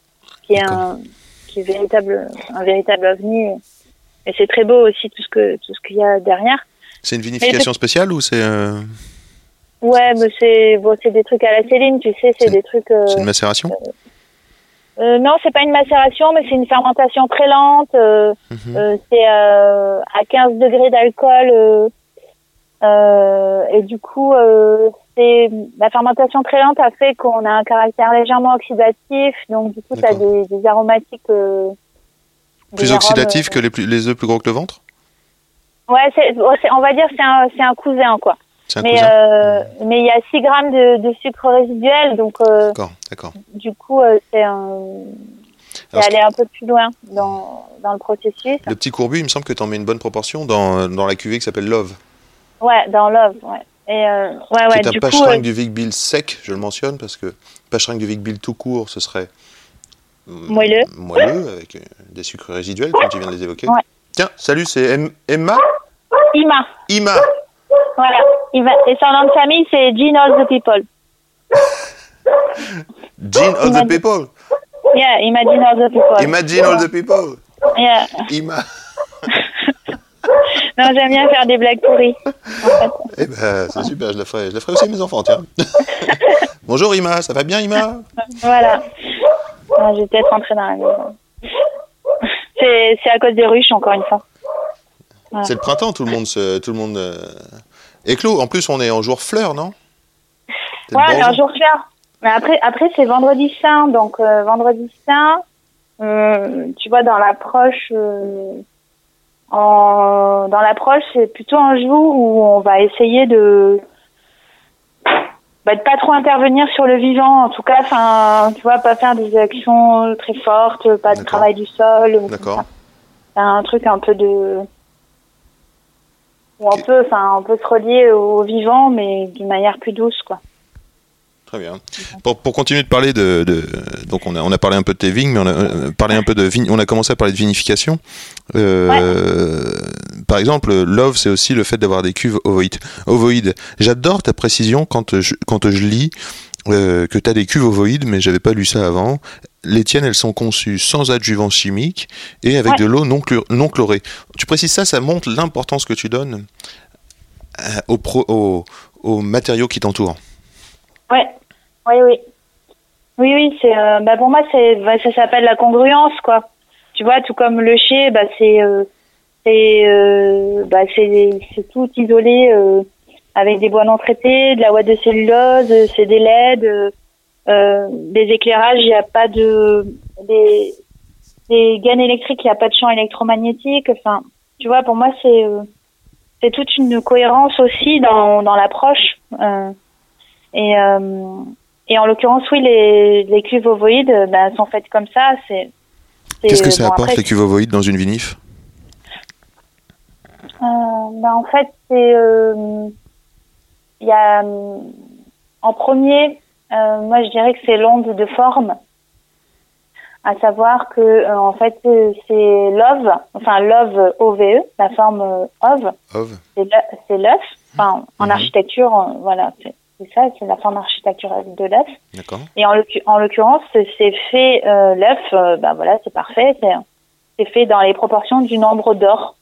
qui est un, qui est véritable, un véritable OVNI. Et c'est très beau aussi tout ce que tout ce qu'il y a derrière. C'est une vinification spéciale ou c'est euh, Ouais, mais c'est bon, c'est des trucs à la Céline, tu sais, c'est des trucs. euh, c'est une macération? Euh, non, c'est pas une macération, mais c'est une fermentation très lente. Mhm. c'est à 15 degrés d'alcool. Euh, et du coup, euh, c'est la fermentation très lente a fait qu'on a un caractère légèrement oxydatif. Donc du coup, tu as des, des aromatiques. euh, des Plus arômes, oxydatif euh, que les, plus- les œufs plus gros que le ventre? Ouais, c'est- on va dire c'est un, c'est un cousin quoi. Un Mais il y a 6 grammes de, de sucre résiduel, donc euh, D'accord, d'accord. du coup euh, c'est aller un peu plus loin dans, dans le processus. Le petit courbu, il me semble que tu en mets une bonne proportion dans, dans la cuvée qui s'appelle Love. Ouais, dans Love, ouais. Et euh, ouais, ouais, du coup, euh, du Vic Bill sec, je le mentionne, parce que pachrang du Vic Bill tout court, ce serait mm, Moelleux. moelleux, avec euh, des sucres résiduels, comme tu viens de les évoquer. Ouais. Tiens, salut, c'est Em- Emma? Ima, Ima voilà. Ima. Et son nom de famille, c'est Jean All the People. Jean All the People? Yeah, Ima Jean All the People. Imagine All the People Yeah. Ima Non, j'aime bien faire des blagues pourries. En fait. Eh ben, c'est super, je la ferai, je la ferai aussi à mes enfants, tiens. Bonjour Ima, ça va bien Ima? Voilà. Ah, je vais peut-être rentrer dans la maison. C'est, à cause des ruches, encore une fois. Ouais. C'est le printemps, tout le monde se, tout le monde euh. En plus, on est en jour fleur, non? C'est le Ouais, bon un jour. jour clair. Mais après, après c'est vendredi saint. Donc, euh, vendredi saint, euh, tu vois, dans l'approche, en, dans l'approche, c'est plutôt un jour où on va essayer de, bah, de pas trop intervenir sur le vivant. En tout cas, enfin, tu vois, pas faire des actions très fortes, pas de travail du sol. D'accord. un truc un peu de, où on Ok. peut, enfin, on peut se relier au vivant, mais d'une manière plus douce, quoi. Très bien. Pour, pour continuer de parler de, de- donc on a, on a parlé un peu de tes vignes, mais on a euh, parlé un peu de vin- on a commencé à parler de vinification. Euh, Par exemple, love, c'est aussi le fait d'avoir des cuves ovoïdes. ovoïdes. J'adore ta précision quand je, quand je lis euh, que tu as des cuves ovoïdes, mais j'avais pas lu ça avant. Les tiennes, elles sont conçues sans adjuvants chimiques et avec Ouais. de l'eau non, non chlorée. Tu précises ça, ça montre l'importance que tu donnes euh, aux, pro- aux- aux matériaux qui t'entourent. Ouais, oui, oui. Oui, oui, c'est, euh, bah pour moi, c'est, bah, ça s'appelle la congruence, quoi. Tu vois, tout comme le chai, bah c'est, euh, c'est, euh, bah c'est, c'est tout isolé euh, avec des bois non traités, de la ouate de cellulose, euh, c'est des LED, des éclairages, il n'y a pas de, des, des gaines électriques, il n'y a pas de champ électromagnétique. Enfin, tu vois, pour moi, c'est, c'est toute une cohérence aussi dans, dans l'approche. Euh, et, et en l'occurrence, oui, les, les cuves ovoïdes euh, ben, sont faites comme ça. C'est, Qu'est-ce que ça bon, apporte après, les cuves ovoïdes dans une vinif? Ben, En fait, c'est. Il y a. En premier, euh, moi, je dirais que c'est l'onde de forme. À savoir que, euh, en fait, c'est l'ove, enfin l'ove OVE, la forme euh, ove, Ov c'est l'œ- c'est l'œuf. Enfin, en Mhm. architecture, voilà, c'est ça, c'est la forme architecturale de l'œuf. D'accord. Et en l'occu- en l'occurrence, c'est fait euh, l'œuf, euh, ben voilà, c'est parfait. C'est c'est fait dans les proportions du nombre d'or.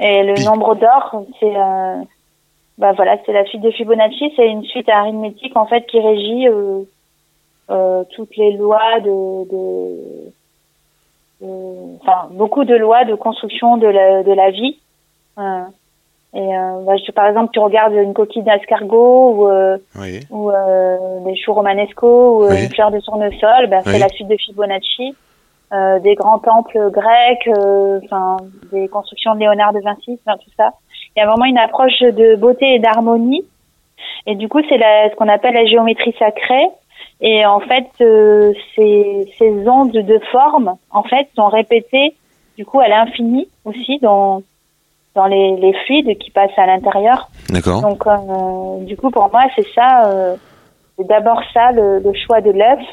Et le nombre d'or, c'est euh, ben voilà, c'est la suite de Fibonacci. C'est une suite arithmétique en fait qui régit euh, euh, toutes les lois de, de, de- enfin beaucoup de lois de construction de la, de la vie. Et euh, ben, je- par exemple, tu regardes une coquille d'escargot ou euh, Oui. ou euh, des choux romanesco ou euh, Oui. une fleur de tournesol, Oui. c'est la suite de Fibonacci. Euh, des grands temples grecs, euh, enfin des constructions de Léonard de Vinci, enfin tout ça. Il y a vraiment une approche de beauté et d'harmonie Et du coup, c'est ce qu'on appelle la géométrie sacrée. Et en fait, euh, ces, ces ondes de forme, en fait, sont répétées du coup à l'infini aussi dans dans les, les fluides qui passent à l'intérieur. D'accord. Donc, euh, du coup, pour moi, c'est ça. euh, d'abord ça, le, le choix de l'œuf.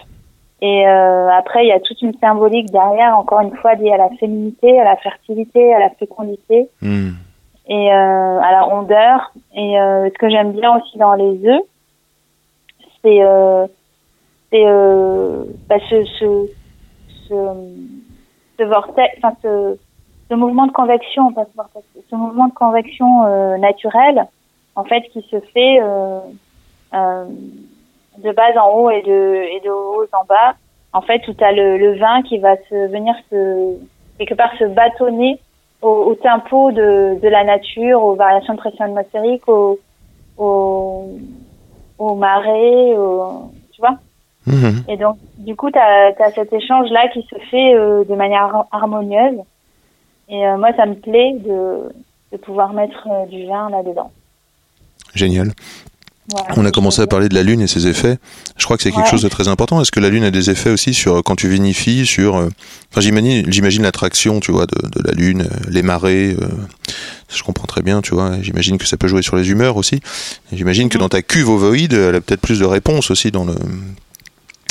Et euh, après, il y a toute une symbolique derrière, encore une fois, liée à la féminité, à la fertilité, à la fécondité Hmm. et à la rondeur. Et euh, ce que j'aime bien aussi dans les œufs, c'est bah, ce, ce, ce, ce vortex, enfin ce, ce mouvement de convection, ce mouvement de convection euh, naturel, en fait, qui se fait euh, euh, de bas en haut et de et de haut en bas. En fait, où tu as le, le vin qui va se venir se quelque part se bâtonner au, au tempo de, de la nature, aux variations de pression atmosphérique, aux, aux, aux marées, aux- tu vois. Mhm. Et donc, du coup, tu as, cet échange-là qui se fait euh, de manière har- harmonieuse. Et euh, moi, ça me plaît de, de pouvoir mettre euh, du vin là-dedans. Génial. Voilà. On a commencé à parler de la Lune et ses effets. Je crois que c'est quelque Ouais. chose de très important. Est-ce que la Lune a des effets aussi sur quand tu vinifies, sur... euh, Enfin, j'imagine, j'imagine l'attraction, tu vois, de, de la Lune, les marées. euh, je comprends très bien, tu vois. J'imagine que ça peut jouer sur les humeurs aussi. J'imagine que dans ta cuve ovoïde, elle a peut-être plus de réponses aussi dans le...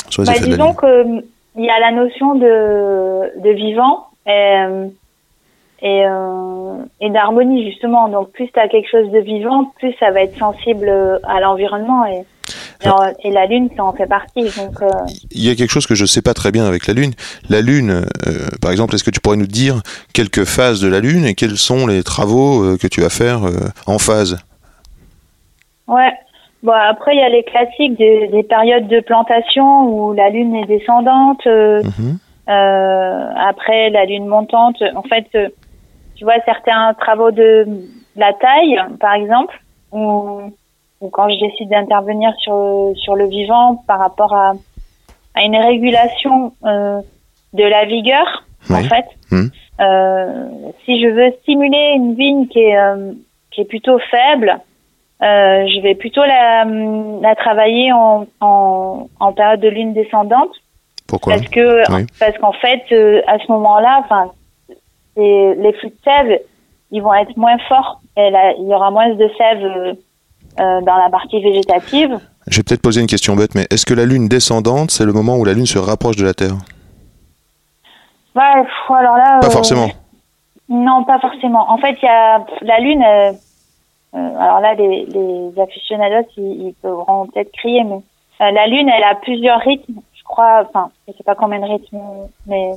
sur les Bah, effets de la disons Lune. qu'il y a la notion de, de vivant et, et, euh, et d'harmonie, justement. Donc, plus tu as quelque chose de vivant, plus ça va être sensible à l'environnement. Et, la Lune, ça en fait partie. Donc, euh, Il y a quelque chose que je ne sais pas très bien avec la Lune. La Lune, euh, par exemple, est-ce que tu pourrais nous dire quelques phases de la Lune et quels sont les travaux euh, que tu vas faire euh, en phase? Ouais. Bon, après, il y a les classiques des, des périodes de plantation où la Lune est descendante. euh, Mhm. Euh, après la lune montante, en fait, euh, tu vois certains travaux de la taille, par exemple, ou, ou quand je décide d'intervenir sur sur le vivant par rapport à à une régulation euh, de la vigueur, en fait. Mhm. Euh, si je veux stimuler une vigne qui est euh, qui est plutôt faible, euh, je vais plutôt la, la travailler en, en, en période de lune descendante Pourquoi? Parce que Oui. parce qu'en fait euh, à ce moment-là enfin c'est- les flux de sève ils vont être moins forts et là, il y aura moins de sève euh, euh, dans la partie végétative. Je vais peut-être poser une question bête, mais est-ce que la Lune descendante, c'est le moment où la Lune se rapproche de la Terre? Ouais pff, alors là Pas euh, forcément. non pas forcément. En fait il y a la lune euh, alors là les, les aficionados ils, ils pourront peut-être crier mais la lune elle a plusieurs rythmes je crois enfin je sais pas combien de rythmes mais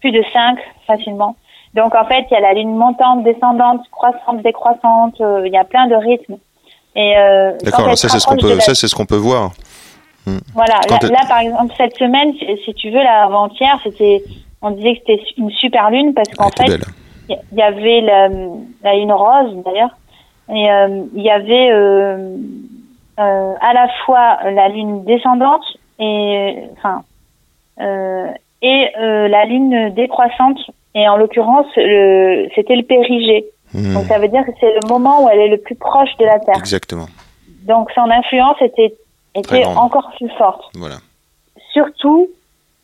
plus de cinq facilement. Donc en fait il y a la lune montante descendante croissante décroissante euh, il y a plein de rythmes. Et euh, D'accord, ça c'est ce qu'on peut, la- ça c'est ce qu'on peut voir. voilà, Quand là, par exemple cette semaine si, si tu veux là avant-hier c'était on disait que c'était une super lune parce qu'en fait il y avait la, la lune rose d'ailleurs et euh, il y avait euh, euh, à la fois la lune descendante et enfin euh, et euh, la lune décroissante. Et en l'occurrence le- c'était le périgée Hmm, donc ça veut dire que c'est le moment où elle est le plus proche de la Terre. Exactement. donc son influence était était encore plus forte. Voilà. surtout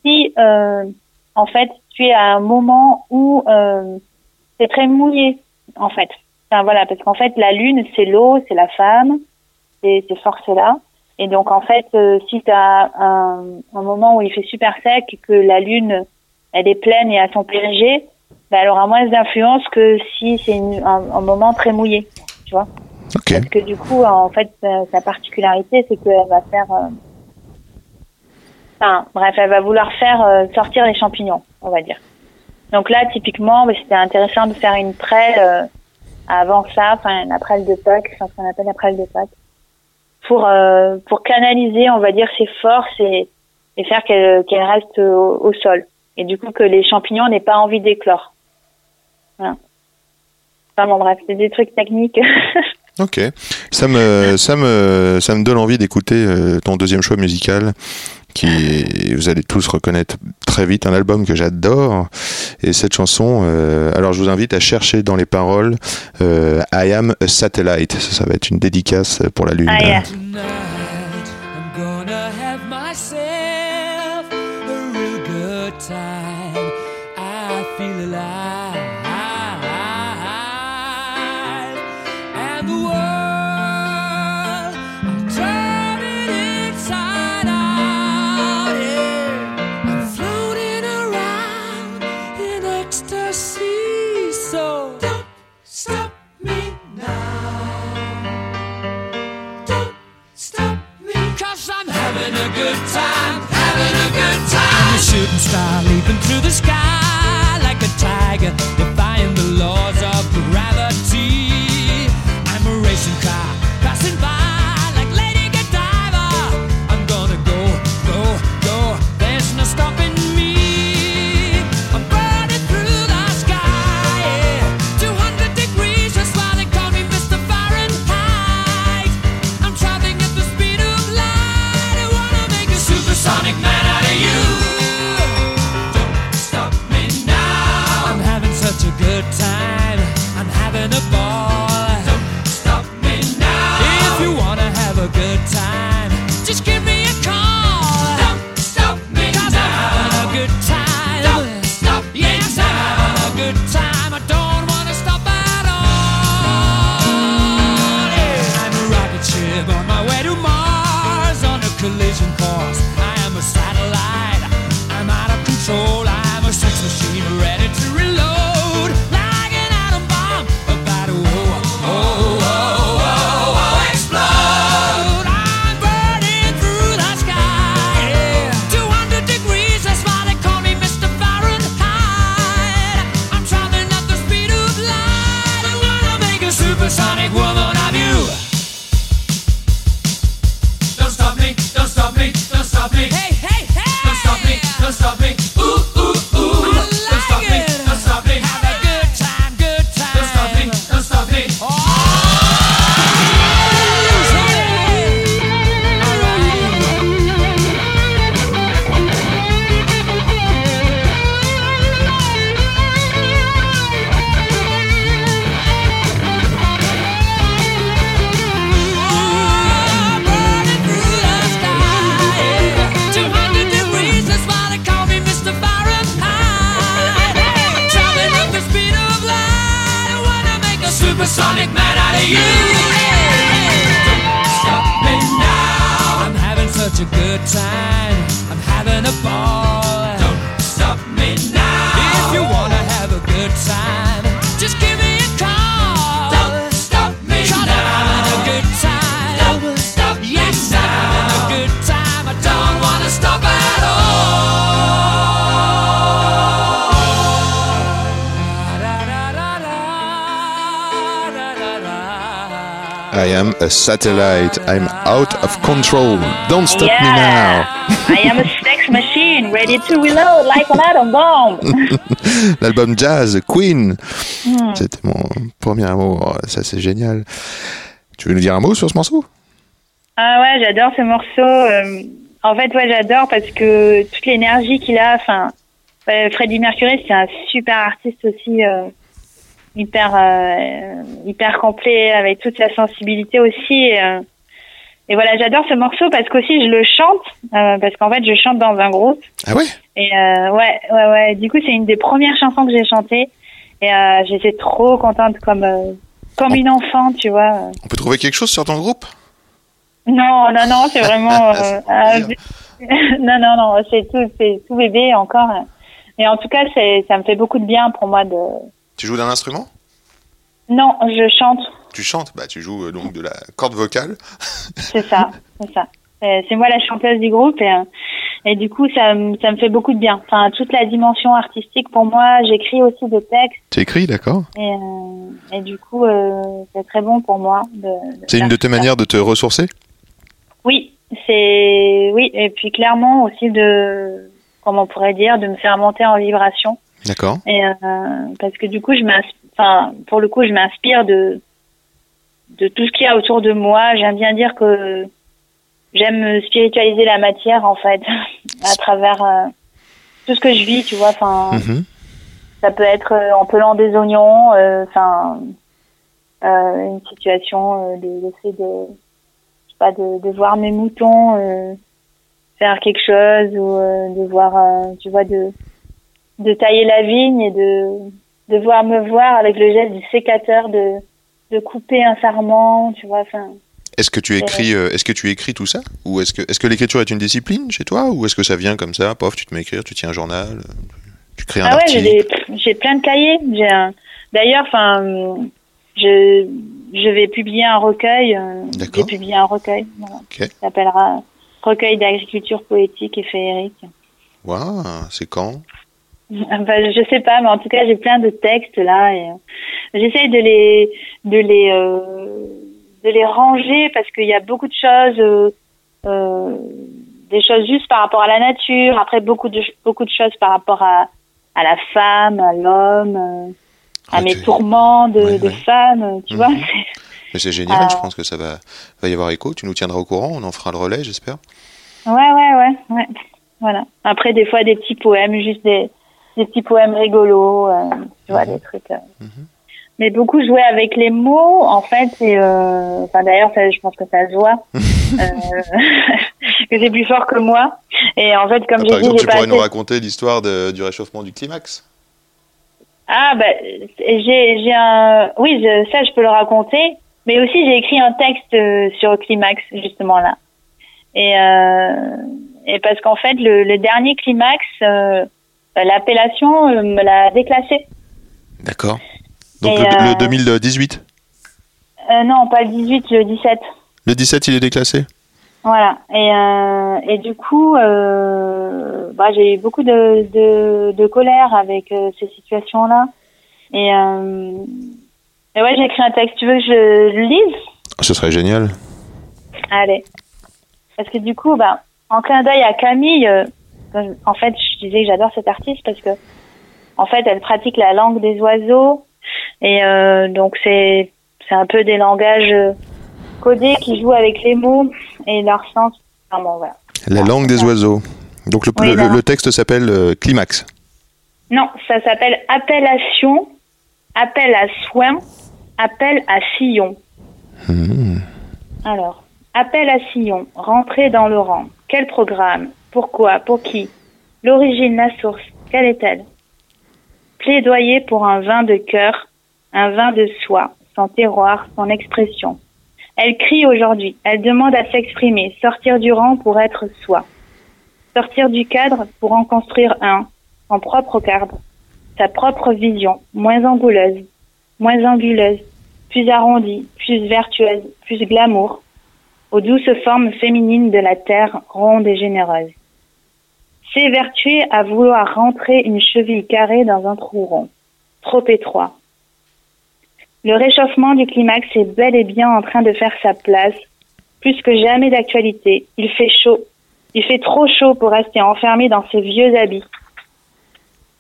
si euh, en fait tu es à un moment où euh, c'est très mouillé en fait. Enfin, voilà parce qu'en fait la lune c'est l'eau c'est la femme c'est ces forces là et donc en fait euh, si tu as un, un moment où il fait super sec et que la lune elle est pleine et à son périgée ben, elle aura moins d'influence que si c'est un, un moment très mouillé tu vois Ok. parce que du coup, en fait, sa, sa particularité, c'est qu'elle va faire. euh, Enfin, bref, elle va vouloir faire euh, sortir les champignons, on va dire. Donc là, typiquement, bah, c'était intéressant de faire une prêle euh, avant ça, enfin la prêle de Pâques, enfin, ce qu'on appelle la prêle de Pâques, pour euh, pour canaliser, on va dire, ses forces et, et faire qu'elle qu'elle reste au, au sol. Et du coup, que les champignons n'aient pas envie d'éclore. Voilà. Enfin bon, bref, c'est des trucs techniques. Ok. Ça me, ça me, ça me donne envie d'écouter euh, ton deuxième choix musical, qui vous allez tous reconnaître très vite, un album que j'adore. Et cette chanson, euh, alors je vous invite à chercher dans les paroles euh, I am a satellite. Ça, ça va être une dédicace pour la Lune. Ah, yeah. A satellite. I'm out of control. Don't stop me Yeah. I am a sex machine ready to reload like an atom bomb. now. L'album Jazz, Queen. Hmm. C'était mon premier amour. Ça, c'est génial. Tu veux nous dire un mot sur ce morceau? Ah ouais, j'adore ce morceau. euh, en fait, ouais, j'adore parce que toute l'énergie qu'il a. Enfin, ouais, Freddie Mercury, c'est un super artiste aussi, euh, hyper, euh, hyper complet avec toute sa sensibilité aussi. Et, euh, et voilà, j'adore ce morceau parce qu'aussi je le chante euh, parce qu'en fait, je chante dans un groupe. Ah ouais? Et euh, ouais, ouais, ouais. Du coup, c'est une des premières chansons que j'ai chantées. Et euh, j'étais trop contente comme, euh, comme une enfant, tu vois. On peut trouver quelque chose sur ton groupe? Non, non, non, c'est vraiment. bien. non, non, non, c'est tout, c'est tout bébé encore. Mais en tout cas, c'est, ça me fait beaucoup de bien pour moi de. Tu joues d'un instrument? Non, je chante, Tu chantes? Bah, tu joues euh, donc de la corde vocale. c'est ça, c'est ça. Euh, C'est moi la chanteuse du groupe et, euh, et du coup, ça, me- ça me fait beaucoup de bien. Enfin, toute la dimension artistique pour moi. J'écris aussi des textes Tu écris, d'accord et, euh, et du coup, euh, c'est très bon pour moi. De, de C'est une de tes ça. manières de te ressourcer? Oui, c'est oui, et puis clairement aussi de, comment on pourrait dire, de me faire monter en vibration. D'accord. Et euh, parce que du coup, je m'inspire, enfin, pour le coup, je m'inspire de de tout ce qu'il y a autour de moi. J'aime bien dire que j'aime spiritualiser la matière en fait à travers euh, tout ce que je vis, tu vois. Enfin, Mhm. ça peut être euh, en pelant des oignons, euh, enfin euh, une situation, euh, de, le fait de, je sais pas, de, de voir mes moutons euh, faire quelque chose ou euh, de voir, euh, tu vois, de de tailler la vigne et de de voir me voir avec le geste du sécateur de de couper un sarment, tu vois, enfin. Est-ce que tu écris, euh, est-ce que tu écris tout ça, ou est-ce que, est-ce que l'écriture est une discipline chez toi, ou est-ce que ça vient comme ça, pof, tu te mets à écrire, tu tiens un journal, euh, tu crées un Ah ouais, j'ai article? des- j'ai plein de cahiers. J'ai un- D'ailleurs, enfin, je je vais publier un recueil. euh, D'accord. J'ai publié un recueil. Voilà, qui s'appellera Recueil d'agriculture poétique et féerique. Waouh, c'est quand? Enfin, je sais pas, mais en tout cas, j'ai plein de textes là. Et, euh, j'essaye de les de les euh, de les ranger parce qu'il y a beaucoup de choses. euh, euh, des choses juste par rapport à la nature, après beaucoup de beaucoup de choses par rapport à à la femme, à l'homme, à mes Recueil. tourments de, Ouais, de ouais. femme, tu Mhm. vois. C'est génial, je pense que ça va, va y avoir écho, tu nous tiendras au courant, on en fera le relais, j'espère. Ouais, ouais, ouais, ouais. Voilà. Après, des fois, des petits poèmes, juste des, des petits poèmes rigolos, euh, tu vois, des trucs. euh. Mhm. Mais beaucoup jouer avec les mots, en fait, et euh, enfin d'ailleurs, je pense que ça se voit, euh, que c'est plus fort que moi. Et en fait, comme Ah, j'ai dit, exemple, tu pas pourrais nous raconter l'histoire du réchauffement du climax? Ah bah j'ai j'ai un oui je- ça je peux le raconter mais aussi j'ai écrit un texte sur le climax justement là et euh, et parce qu'en fait le, le dernier climax euh, l'appellation euh, me l'a déclassé D'accord. Donc le, euh, le 2018 euh, non pas le 18 le 17 Le 17, il est déclassé voilà et euh, et du coup euh, bah j'ai eu beaucoup de de, de colère avec euh, ces situations là et euh, et ouais j'ai écrit un texte tu veux que je le lise? Ce serait génial. Allez. Parce que du coup, bah, en clin d'œil à Camille, euh, en fait, je disais que j'adore cette artiste parce que, en fait, elle pratique la langue des oiseaux et euh, donc c'est c'est un peu des langages euh, codés qui jouent avec les mots et leur sens. Enfin, bon, voilà. La langue des ça. oiseaux. Donc le, Oui, le- là. le texte s'appelle euh, Climax. Non, ça s'appelle appellation, appel à soin, appel à sillon. Hmm. Alors, appel à sillon, rentrer dans le rang. Quel programme? Pourquoi? Pour qui? L'origine, la source, quelle est-elle? Plaidoyer pour un vin de cœur, un vin de soi, son terroir, son expression. Elle crie aujourd'hui, elle demande à s'exprimer, sortir du rang pour être soi. Sortir du cadre pour en construire un, son propre cadre, sa propre vision, moins angouleuse, moins anguleuse, plus arrondie, plus vertueuse, plus glamour, aux douces formes féminines de la terre ronde et généreuse. S'évertuer à vouloir rentrer une cheville carrée dans un trou rond, trop étroit. Le réchauffement du climax est bel et bien en train de faire sa place, plus que jamais d'actualité. Il fait chaud. Il fait trop chaud pour rester enfermé dans ses vieux habits.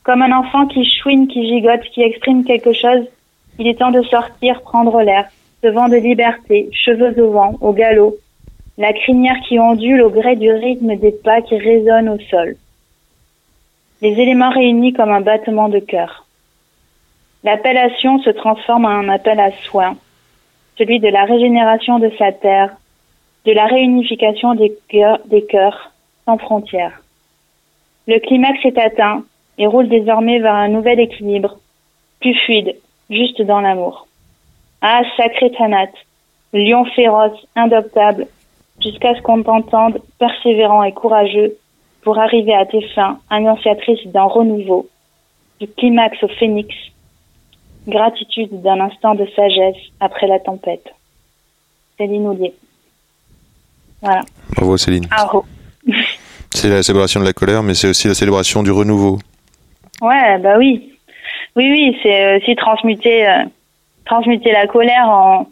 Comme un enfant qui chouine, qui gigote, qui exprime quelque chose, il est temps de sortir, prendre l'air, ce vent de liberté, cheveux au vent, au galop, la crinière qui ondule au gré du rythme des pas qui résonnent au sol. Les éléments réunis comme un battement de cœur. L'appellation se transforme en un appel à soin, celui de la régénération de sa terre, de la réunification des cœurs, sans frontières. Le climax est atteint et roule désormais vers un nouvel équilibre, plus fluide, juste dans l'amour. Ah, sacré Tanat, lion féroce, indoptable, jusqu'à ce qu'on t'entende persévérant et courageux pour arriver à tes fins, annonciatrice d'un renouveau, du climax au phénix, gratitude d'un instant de sagesse après la tempête. Céline Oulier. Voilà. Bravo Céline. Aro. C'est la célébration de la colère, mais c'est aussi la célébration du renouveau. Ouais, bah oui. Oui, oui, c'est aussi transmuter, euh, transmuter la colère en,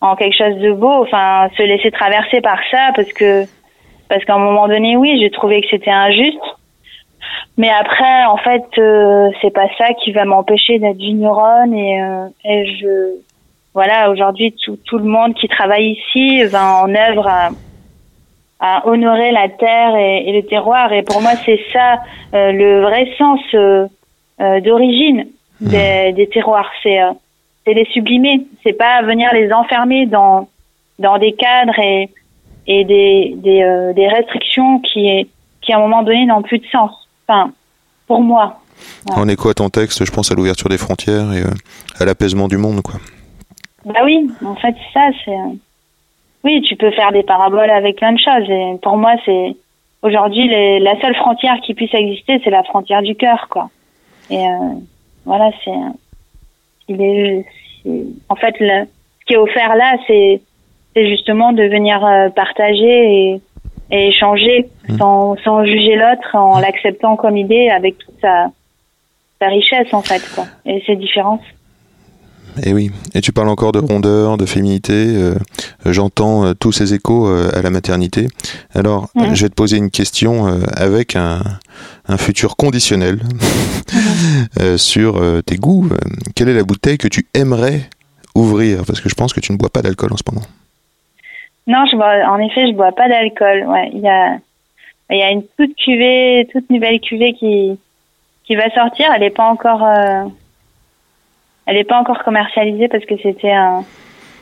en quelque chose de beau, enfin, se laisser traverser par ça, parce que, parce qu'à un moment donné, oui, j'ai trouvé que c'était injuste. Mais après, en fait, euh, c'est pas ça qui va m'empêcher d'être vigneronne et, euh, et je, voilà, aujourd'hui, tout, tout le monde qui travaille ici va en œuvre à, à honorer la terre et, et le terroir. Et pour moi, c'est ça euh, le vrai sens euh, euh, d'origine des, des terroirs. C'est euh, c'est les sublimer. C'est pas venir les enfermer dans dans des cadres et et des des, euh, des restrictions qui qui à un moment donné n'ont plus de sens. Enfin, pour moi. Ouais. En écho à ton texte, je pense à l'ouverture des frontières et euh, à l'apaisement du monde, quoi. Bah oui, en fait, ça, c'est. euh, Oui, tu peux faire des paraboles avec plein de choses. Et pour moi, c'est. Aujourd'hui, les- la seule frontière qui puisse exister, c'est la frontière du cœur, quoi. Et euh, voilà, c'est. Il est. c'est- En fait, le... ce qui est offert là, c'est. C'est justement de venir euh, partager et, et échanger sans, sans juger l'autre, en l'acceptant comme idée avec toute sa, sa richesse, en fait, quoi. Et ses différences. Et oui. Et tu parles encore de rondeur, de féminité. euh, J'entends euh, tous ces échos euh, à la maternité. Alors, euh, je vais te poser une question avec un, un futur conditionnel sur tes goûts. Quelle est la bouteille que tu aimerais ouvrir? Parce que je pense que tu ne bois pas d'alcool en ce moment. Non, je bois, en effet, je bois pas d'alcool. Ouais, il y a, il y a une toute cuvée, toute nouvelle cuvée qui, qui va sortir. Elle n'est pas encore, euh, elle est pas encore commercialisée parce que c'était un,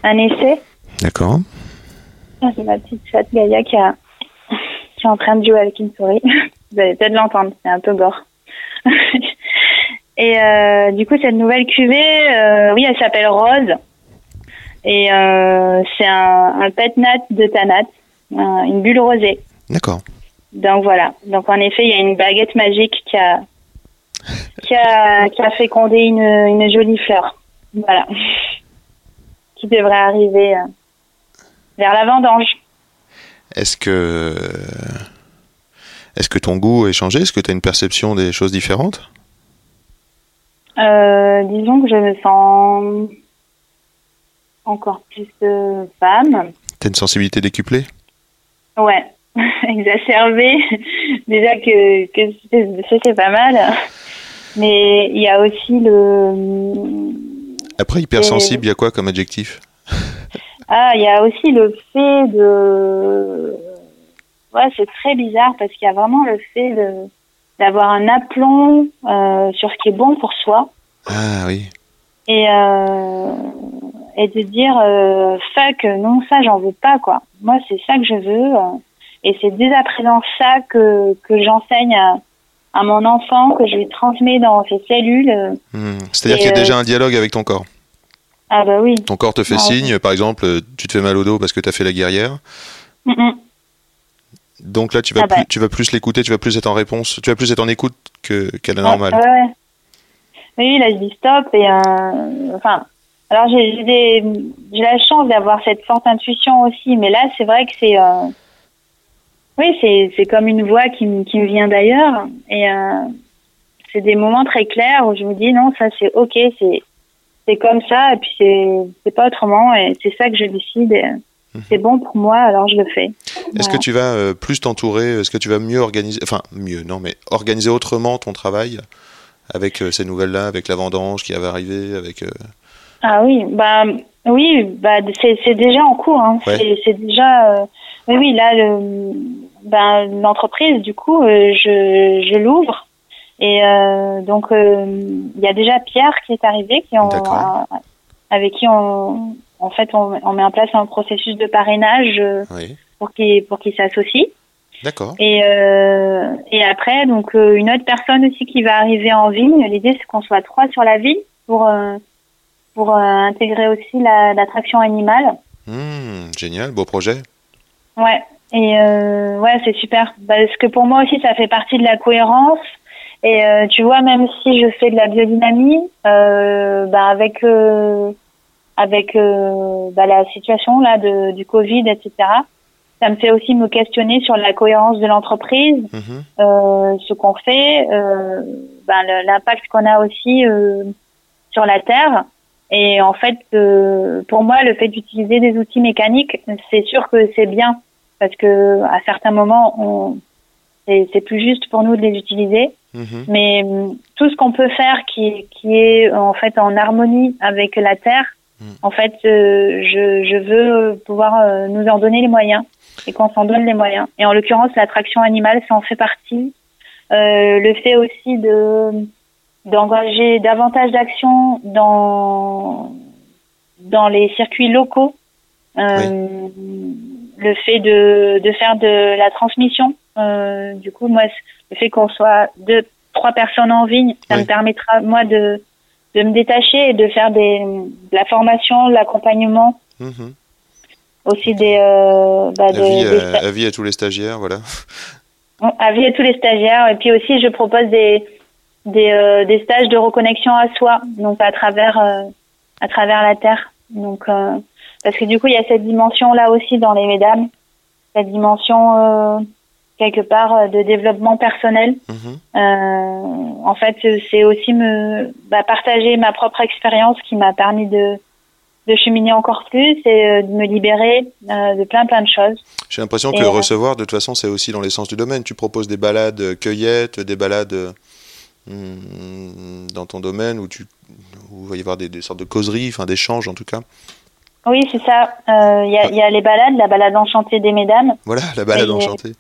un essai. D'accord Ah, C'est ma petite chatte Gaïa qui a, qui est en train de jouer avec une souris. Vous allez peut-être l'entendre, c'est un peu gore. Et euh, du coup, cette nouvelle cuvée, euh, oui, elle s'appelle Rose. Et euh, c'est un, un pet nat de Tanat, un- une bulle rosée. D'accord. Donc voilà. Donc en effet, il y a une baguette magique qui a qui a, qui a fécondé une, une jolie fleur. Voilà. qui devrait arriver euh, vers la vendange. Est-ce que. Est-ce que ton goût a changé? Est-ce que tu as une perception des choses différentes? Euh, disons que je me sens encore plus euh, femme. Tu as une sensibilité décuplée? Ouais, exacerbée. Déjà que, que c'est- pas mal. Mais il y a aussi le... Après, hypersensible, il y a quoi comme adjectif? Ah, il y a aussi le fait de... Ouais, c'est très bizarre parce qu'il y a vraiment le fait de d'avoir un aplomb euh, sur ce qui est bon pour soi Ah oui. Et euh, et de dire euh, fuck non ça j'en veux pas quoi moi c'est ça que je veux euh, et c'est dès à présent ça que que j'enseigne à, à mon enfant que je lui transmets dans ses cellules. Hmm. C'est-à-dire qu'il y a déjà un dialogue avec ton corps. ah bah oui Ton corps te fait Ah, signe, par exemple, tu te fais mal au dos parce que tu as fait la guerrière. Mm, mm. Donc là, tu vas, Ah bah. plus, tu vas plus l'écouter, tu vas plus être en réponse, tu vas plus être en écoute que, qu'à la normale. ouais, ouais. Oui, là, je dis stop. Et, euh, enfin, alors j'ai j'ai des- j'ai la chance d'avoir cette forte intuition aussi, mais là, c'est vrai que c'est. euh, oui, c'est c'est comme une voix qui, me- qui me vient d'ailleurs. Et euh, c'est des moments très clairs où je me dis non, ça c'est ok, c'est c'est comme ça, et puis c'est c'est pas autrement, et c'est ça que je décide. et C'est bon pour moi, alors je le fais. Est-ce Voilà. que tu vas euh, plus t'entourer Est-ce que tu vas mieux organiser Enfin, mieux, non, mais organiser autrement ton travail avec euh, ces nouvelles-là, avec la vendange qui va arriver, avec. euh, Ah oui, bah oui, bah c'est déjà en cours. Hein. Ouais. C'est déjà euh, oui oui là le ben l'entreprise du coup je je l'ouvre et euh, donc euh, il y a déjà Pierre qui est arrivé qui on avec qui on en fait on, on met en place un processus de parrainage euh, Oui, pour qu'il pour qu'il s'associe d'accord. et euh, et après donc euh, une autre personne aussi qui va arriver en vigne. L'idée c'est qu'on soit trois sur la vigne pour euh, pour intégrer aussi la- l'attraction animale. Hmm, génial, beau projet. Ouais. Et ouais, c'est super. Parce que pour moi aussi, ça fait partie de la cohérence. Et tu vois, même si je fais de la biodynamie, bah avec avec bah, la situation là de, du Covid, etc. Ça me fait aussi me questionner sur la cohérence de l'entreprise, Mhm. euh, ce qu'on fait, euh, ben, l'impact qu'on a aussi euh, sur la terre. Et en fait, euh, pour moi, le fait d'utiliser des outils mécaniques, c'est sûr que c'est bien parce que à certains moments, on c'est plus juste pour nous de les utiliser. Mhm. Mais hum, tout ce qu'on peut faire qui, qui est en fait en harmonie avec la terre, Mm. en fait, euh, je, je veux pouvoir euh, nous en donner les moyens. Et qu'on s'en donne les moyens. Et en l'occurrence, l'attraction animale, ça en fait partie. Euh, le fait aussi de d'engager davantage d'actions dans dans les circuits locaux. Euh, Le fait de, de faire de la transmission. Euh, du coup, moi, le fait qu'on soit deux, trois personnes en vigne, ça Oui. me permettra moi de de me détacher et de faire des de la formation, l'accompagnement, Mhm. Aussi des euh, bah, de- Avis, des à, sta- avis à tous les stagiaires, voilà. avis à tous les stagiaires. Et puis aussi, je propose des des, euh, des stages de reconnexion à soi, donc à travers euh, à travers la terre. Donc euh, parce que du coup, il y a cette dimension là aussi dans les mesdames, cette dimension euh, quelque part euh, de développement personnel. Euh, en fait, c'est aussi me bah, partager ma propre expérience qui m'a permis de de cheminer encore plus et euh, de me libérer euh, de plein plein de choses. J'ai l'impression que euh, recevoir, de toute façon, c'est aussi dans l'essence du domaine. Tu proposes des balades euh, cueillettes, des balades euh, hmm, dans ton domaine où, tu, où il va y avoir des, des sortes de causeries, enfin d'échanges en tout cas. Oui, c'est ça. Euh, Il y, a, il y a les balades, la balade enchantée des mesdames. Voilà, la balade Et- enchantée.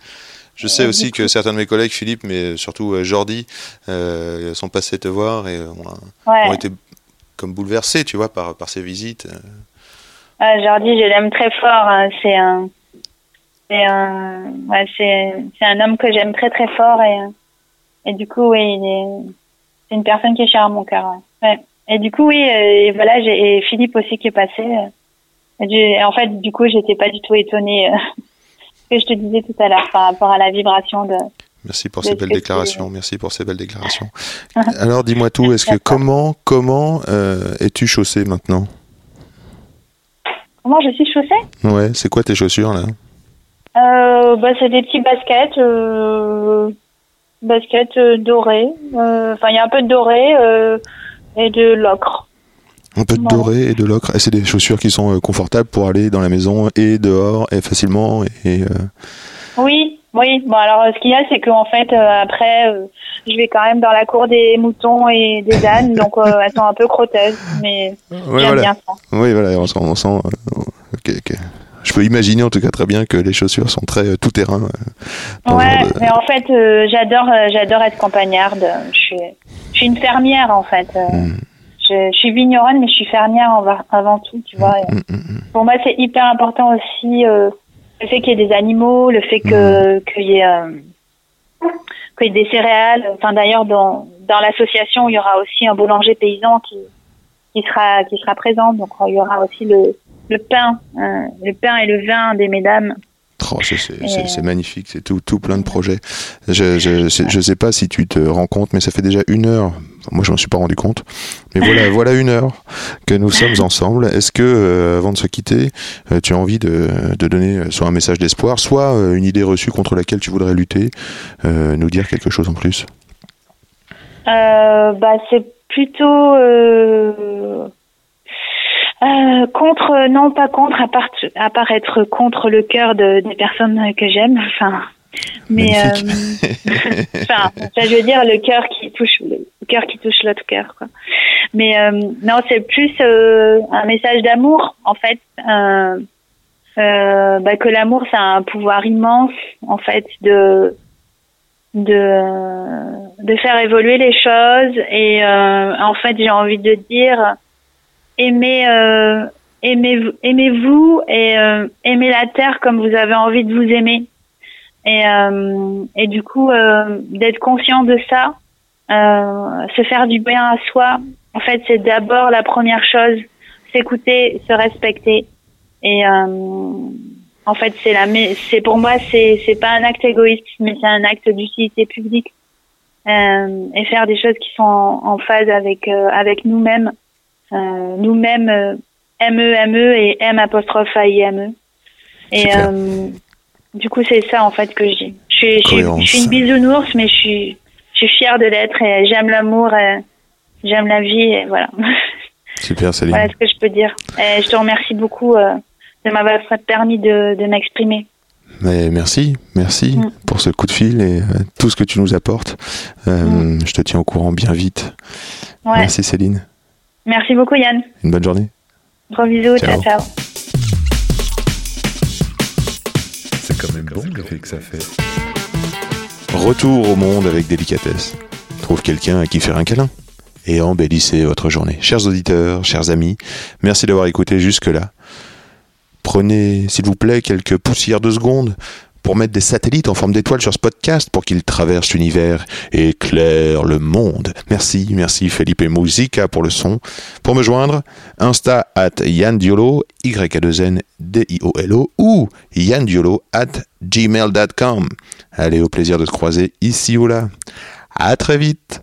Je sais aussi que certains de mes collègues, Philippe, mais surtout euh, Jordi, euh, sont passés te voir et euh, ont, Ouais. ont été comme bouleversés, tu vois, par, par ces visites. euh. Ah, Jordi, je l'aime très fort. hein. C'est un, c'est un, c'est, c'est un homme que j'aime très très fort et, euh, et du coup, oui, il est, c'est une personne qui est chère à mon cœur. Ouais. Et du coup, oui, euh, et voilà, j'ai et Philippe aussi qui est passé. et en fait, du coup, j'étais pas du tout étonnée euh, que je te disais tout à l'heure par rapport à la vibration de. Merci pour ces belles déclarations. Merci pour ces belles déclarations. Alors, dis-moi tout. Est-ce que comment comment euh, es-tu chaussée maintenant? Comment je suis chaussée? Ouais. C'est quoi tes chaussures là? Euh, bah, c'est des petits baskets, euh, baskets dorées. Euh, Enfin, il y a un peu de doré et de l'ocre. Un peu de doré et de l'ocre. Et c'est des chaussures qui sont confortables pour aller dans la maison et dehors et facilement. Et, Oui, oui. Bon, alors ce qu'il y a, c'est qu'en fait, euh, après, euh, je vais quand même dans la cour des moutons et des ânes, donc euh, elles sont un peu crotteuses, mais ouais, voilà. bien ça. Oui, voilà. On sent. on sent, euh, ok, ok. Je peux imaginer en tout cas très bien que les chaussures sont très euh, tout terrain. euh, Ouais, de- mais en fait, euh, j'adore, euh, j'adore être campagnarde. Je suis, je suis une fermière en fait. Euh, Mm. je, je suis vigneronne, mais je suis fermière en- avant tout, tu vois. Mm, mm, mm. Pour moi, c'est hyper important aussi euh, le fait qu'il y ait des animaux, le fait que qu'il y ait euh, qu'il y ait des céréales. Enfin, d'ailleurs, dans dans l'association, il y aura aussi un boulanger paysan qui qui sera qui sera présent. Donc, il y aura aussi le le pain, euh, le pain et le vin des mesdames. Oh, c'est- euh, c'est magnifique, c'est tout, tout plein de projets. Je, je, sais- je sais pas si tu te rends compte, mais ça fait déjà une heure. Enfin, moi, je m'en suis pas rendu compte. Mais voilà, voilà une heure que nous sommes ensemble. Est-ce que, euh, avant de se quitter, euh, tu as envie de, de donner soit un message d'espoir, soit euh, une idée reçue contre laquelle tu voudrais lutter, nous dire quelque chose en plus? Bah, c'est plutôt euh, contre, non pas contre, à part, à part être contre le cœur de, des personnes que j'aime. Enfin, mais euh, enfin, ça, je veux dire le cœur qui touche le cœur qui touche l'autre cœur. Quoi. Mais euh, non, c'est plus euh, un message d'amour en fait. Bah, que l'amour, ça a un pouvoir immense en fait de de de faire évoluer les choses et euh, en fait j'ai envie de dire aimez euh, aimez aimez-vous et euh, aimez la terre comme vous avez envie de vous aimer. Et euh, et du coup euh, d'être conscient de ça euh, se faire du bien à soi en fait c'est d'abord la première chose s'écouter se respecter. Et en fait, c'est la, c'est pour moi, c'est c'est pas un acte égoïste, mais c'est un acte d'utilité publique euh, et faire des choses qui sont en, en phase avec euh, avec nous-mêmes, nous-mêmes, euh, M E et M apostrophe A I M E. Et euh, du coup, c'est ça en fait que je dis. Je suis, je suis, Cohérence. je suis une bisounours, mais je suis je suis fière de l'être et j'aime l'amour, et j'aime la vie et voilà. Super, Céline. voilà ce que je peux dire. Et je te remercie beaucoup. euh, de m'avoir permis de, de m'exprimer. Mais merci, merci Mm. pour ce coup de fil et euh, tout ce que tu nous apportes. Euh, Je te tiens au courant bien vite. Ouais. Merci Céline. Merci beaucoup Yann. Une bonne journée. Gros bisous, Ciao. ciao ciao. quand même bon l'effet que ça fait. Retour au monde avec délicatesse. Trouve quelqu'un à qui faire un câlin. Et embellissez votre journée. Chers auditeurs, chers amis, merci d'avoir écouté jusque-là. Prenez, s'il vous plaît, quelques poussières de secondes pour mettre des satellites en forme d'étoiles sur ce podcast pour qu'ils traversent l'univers et éclairent le monde. Merci, merci Felipe Musica pour le son. Pour me joindre, Insta at Yann Diolo, y a 2 n d i o l o ou yandiolo at gmail.com. Allez, au plaisir de se croiser ici ou là. À très vite.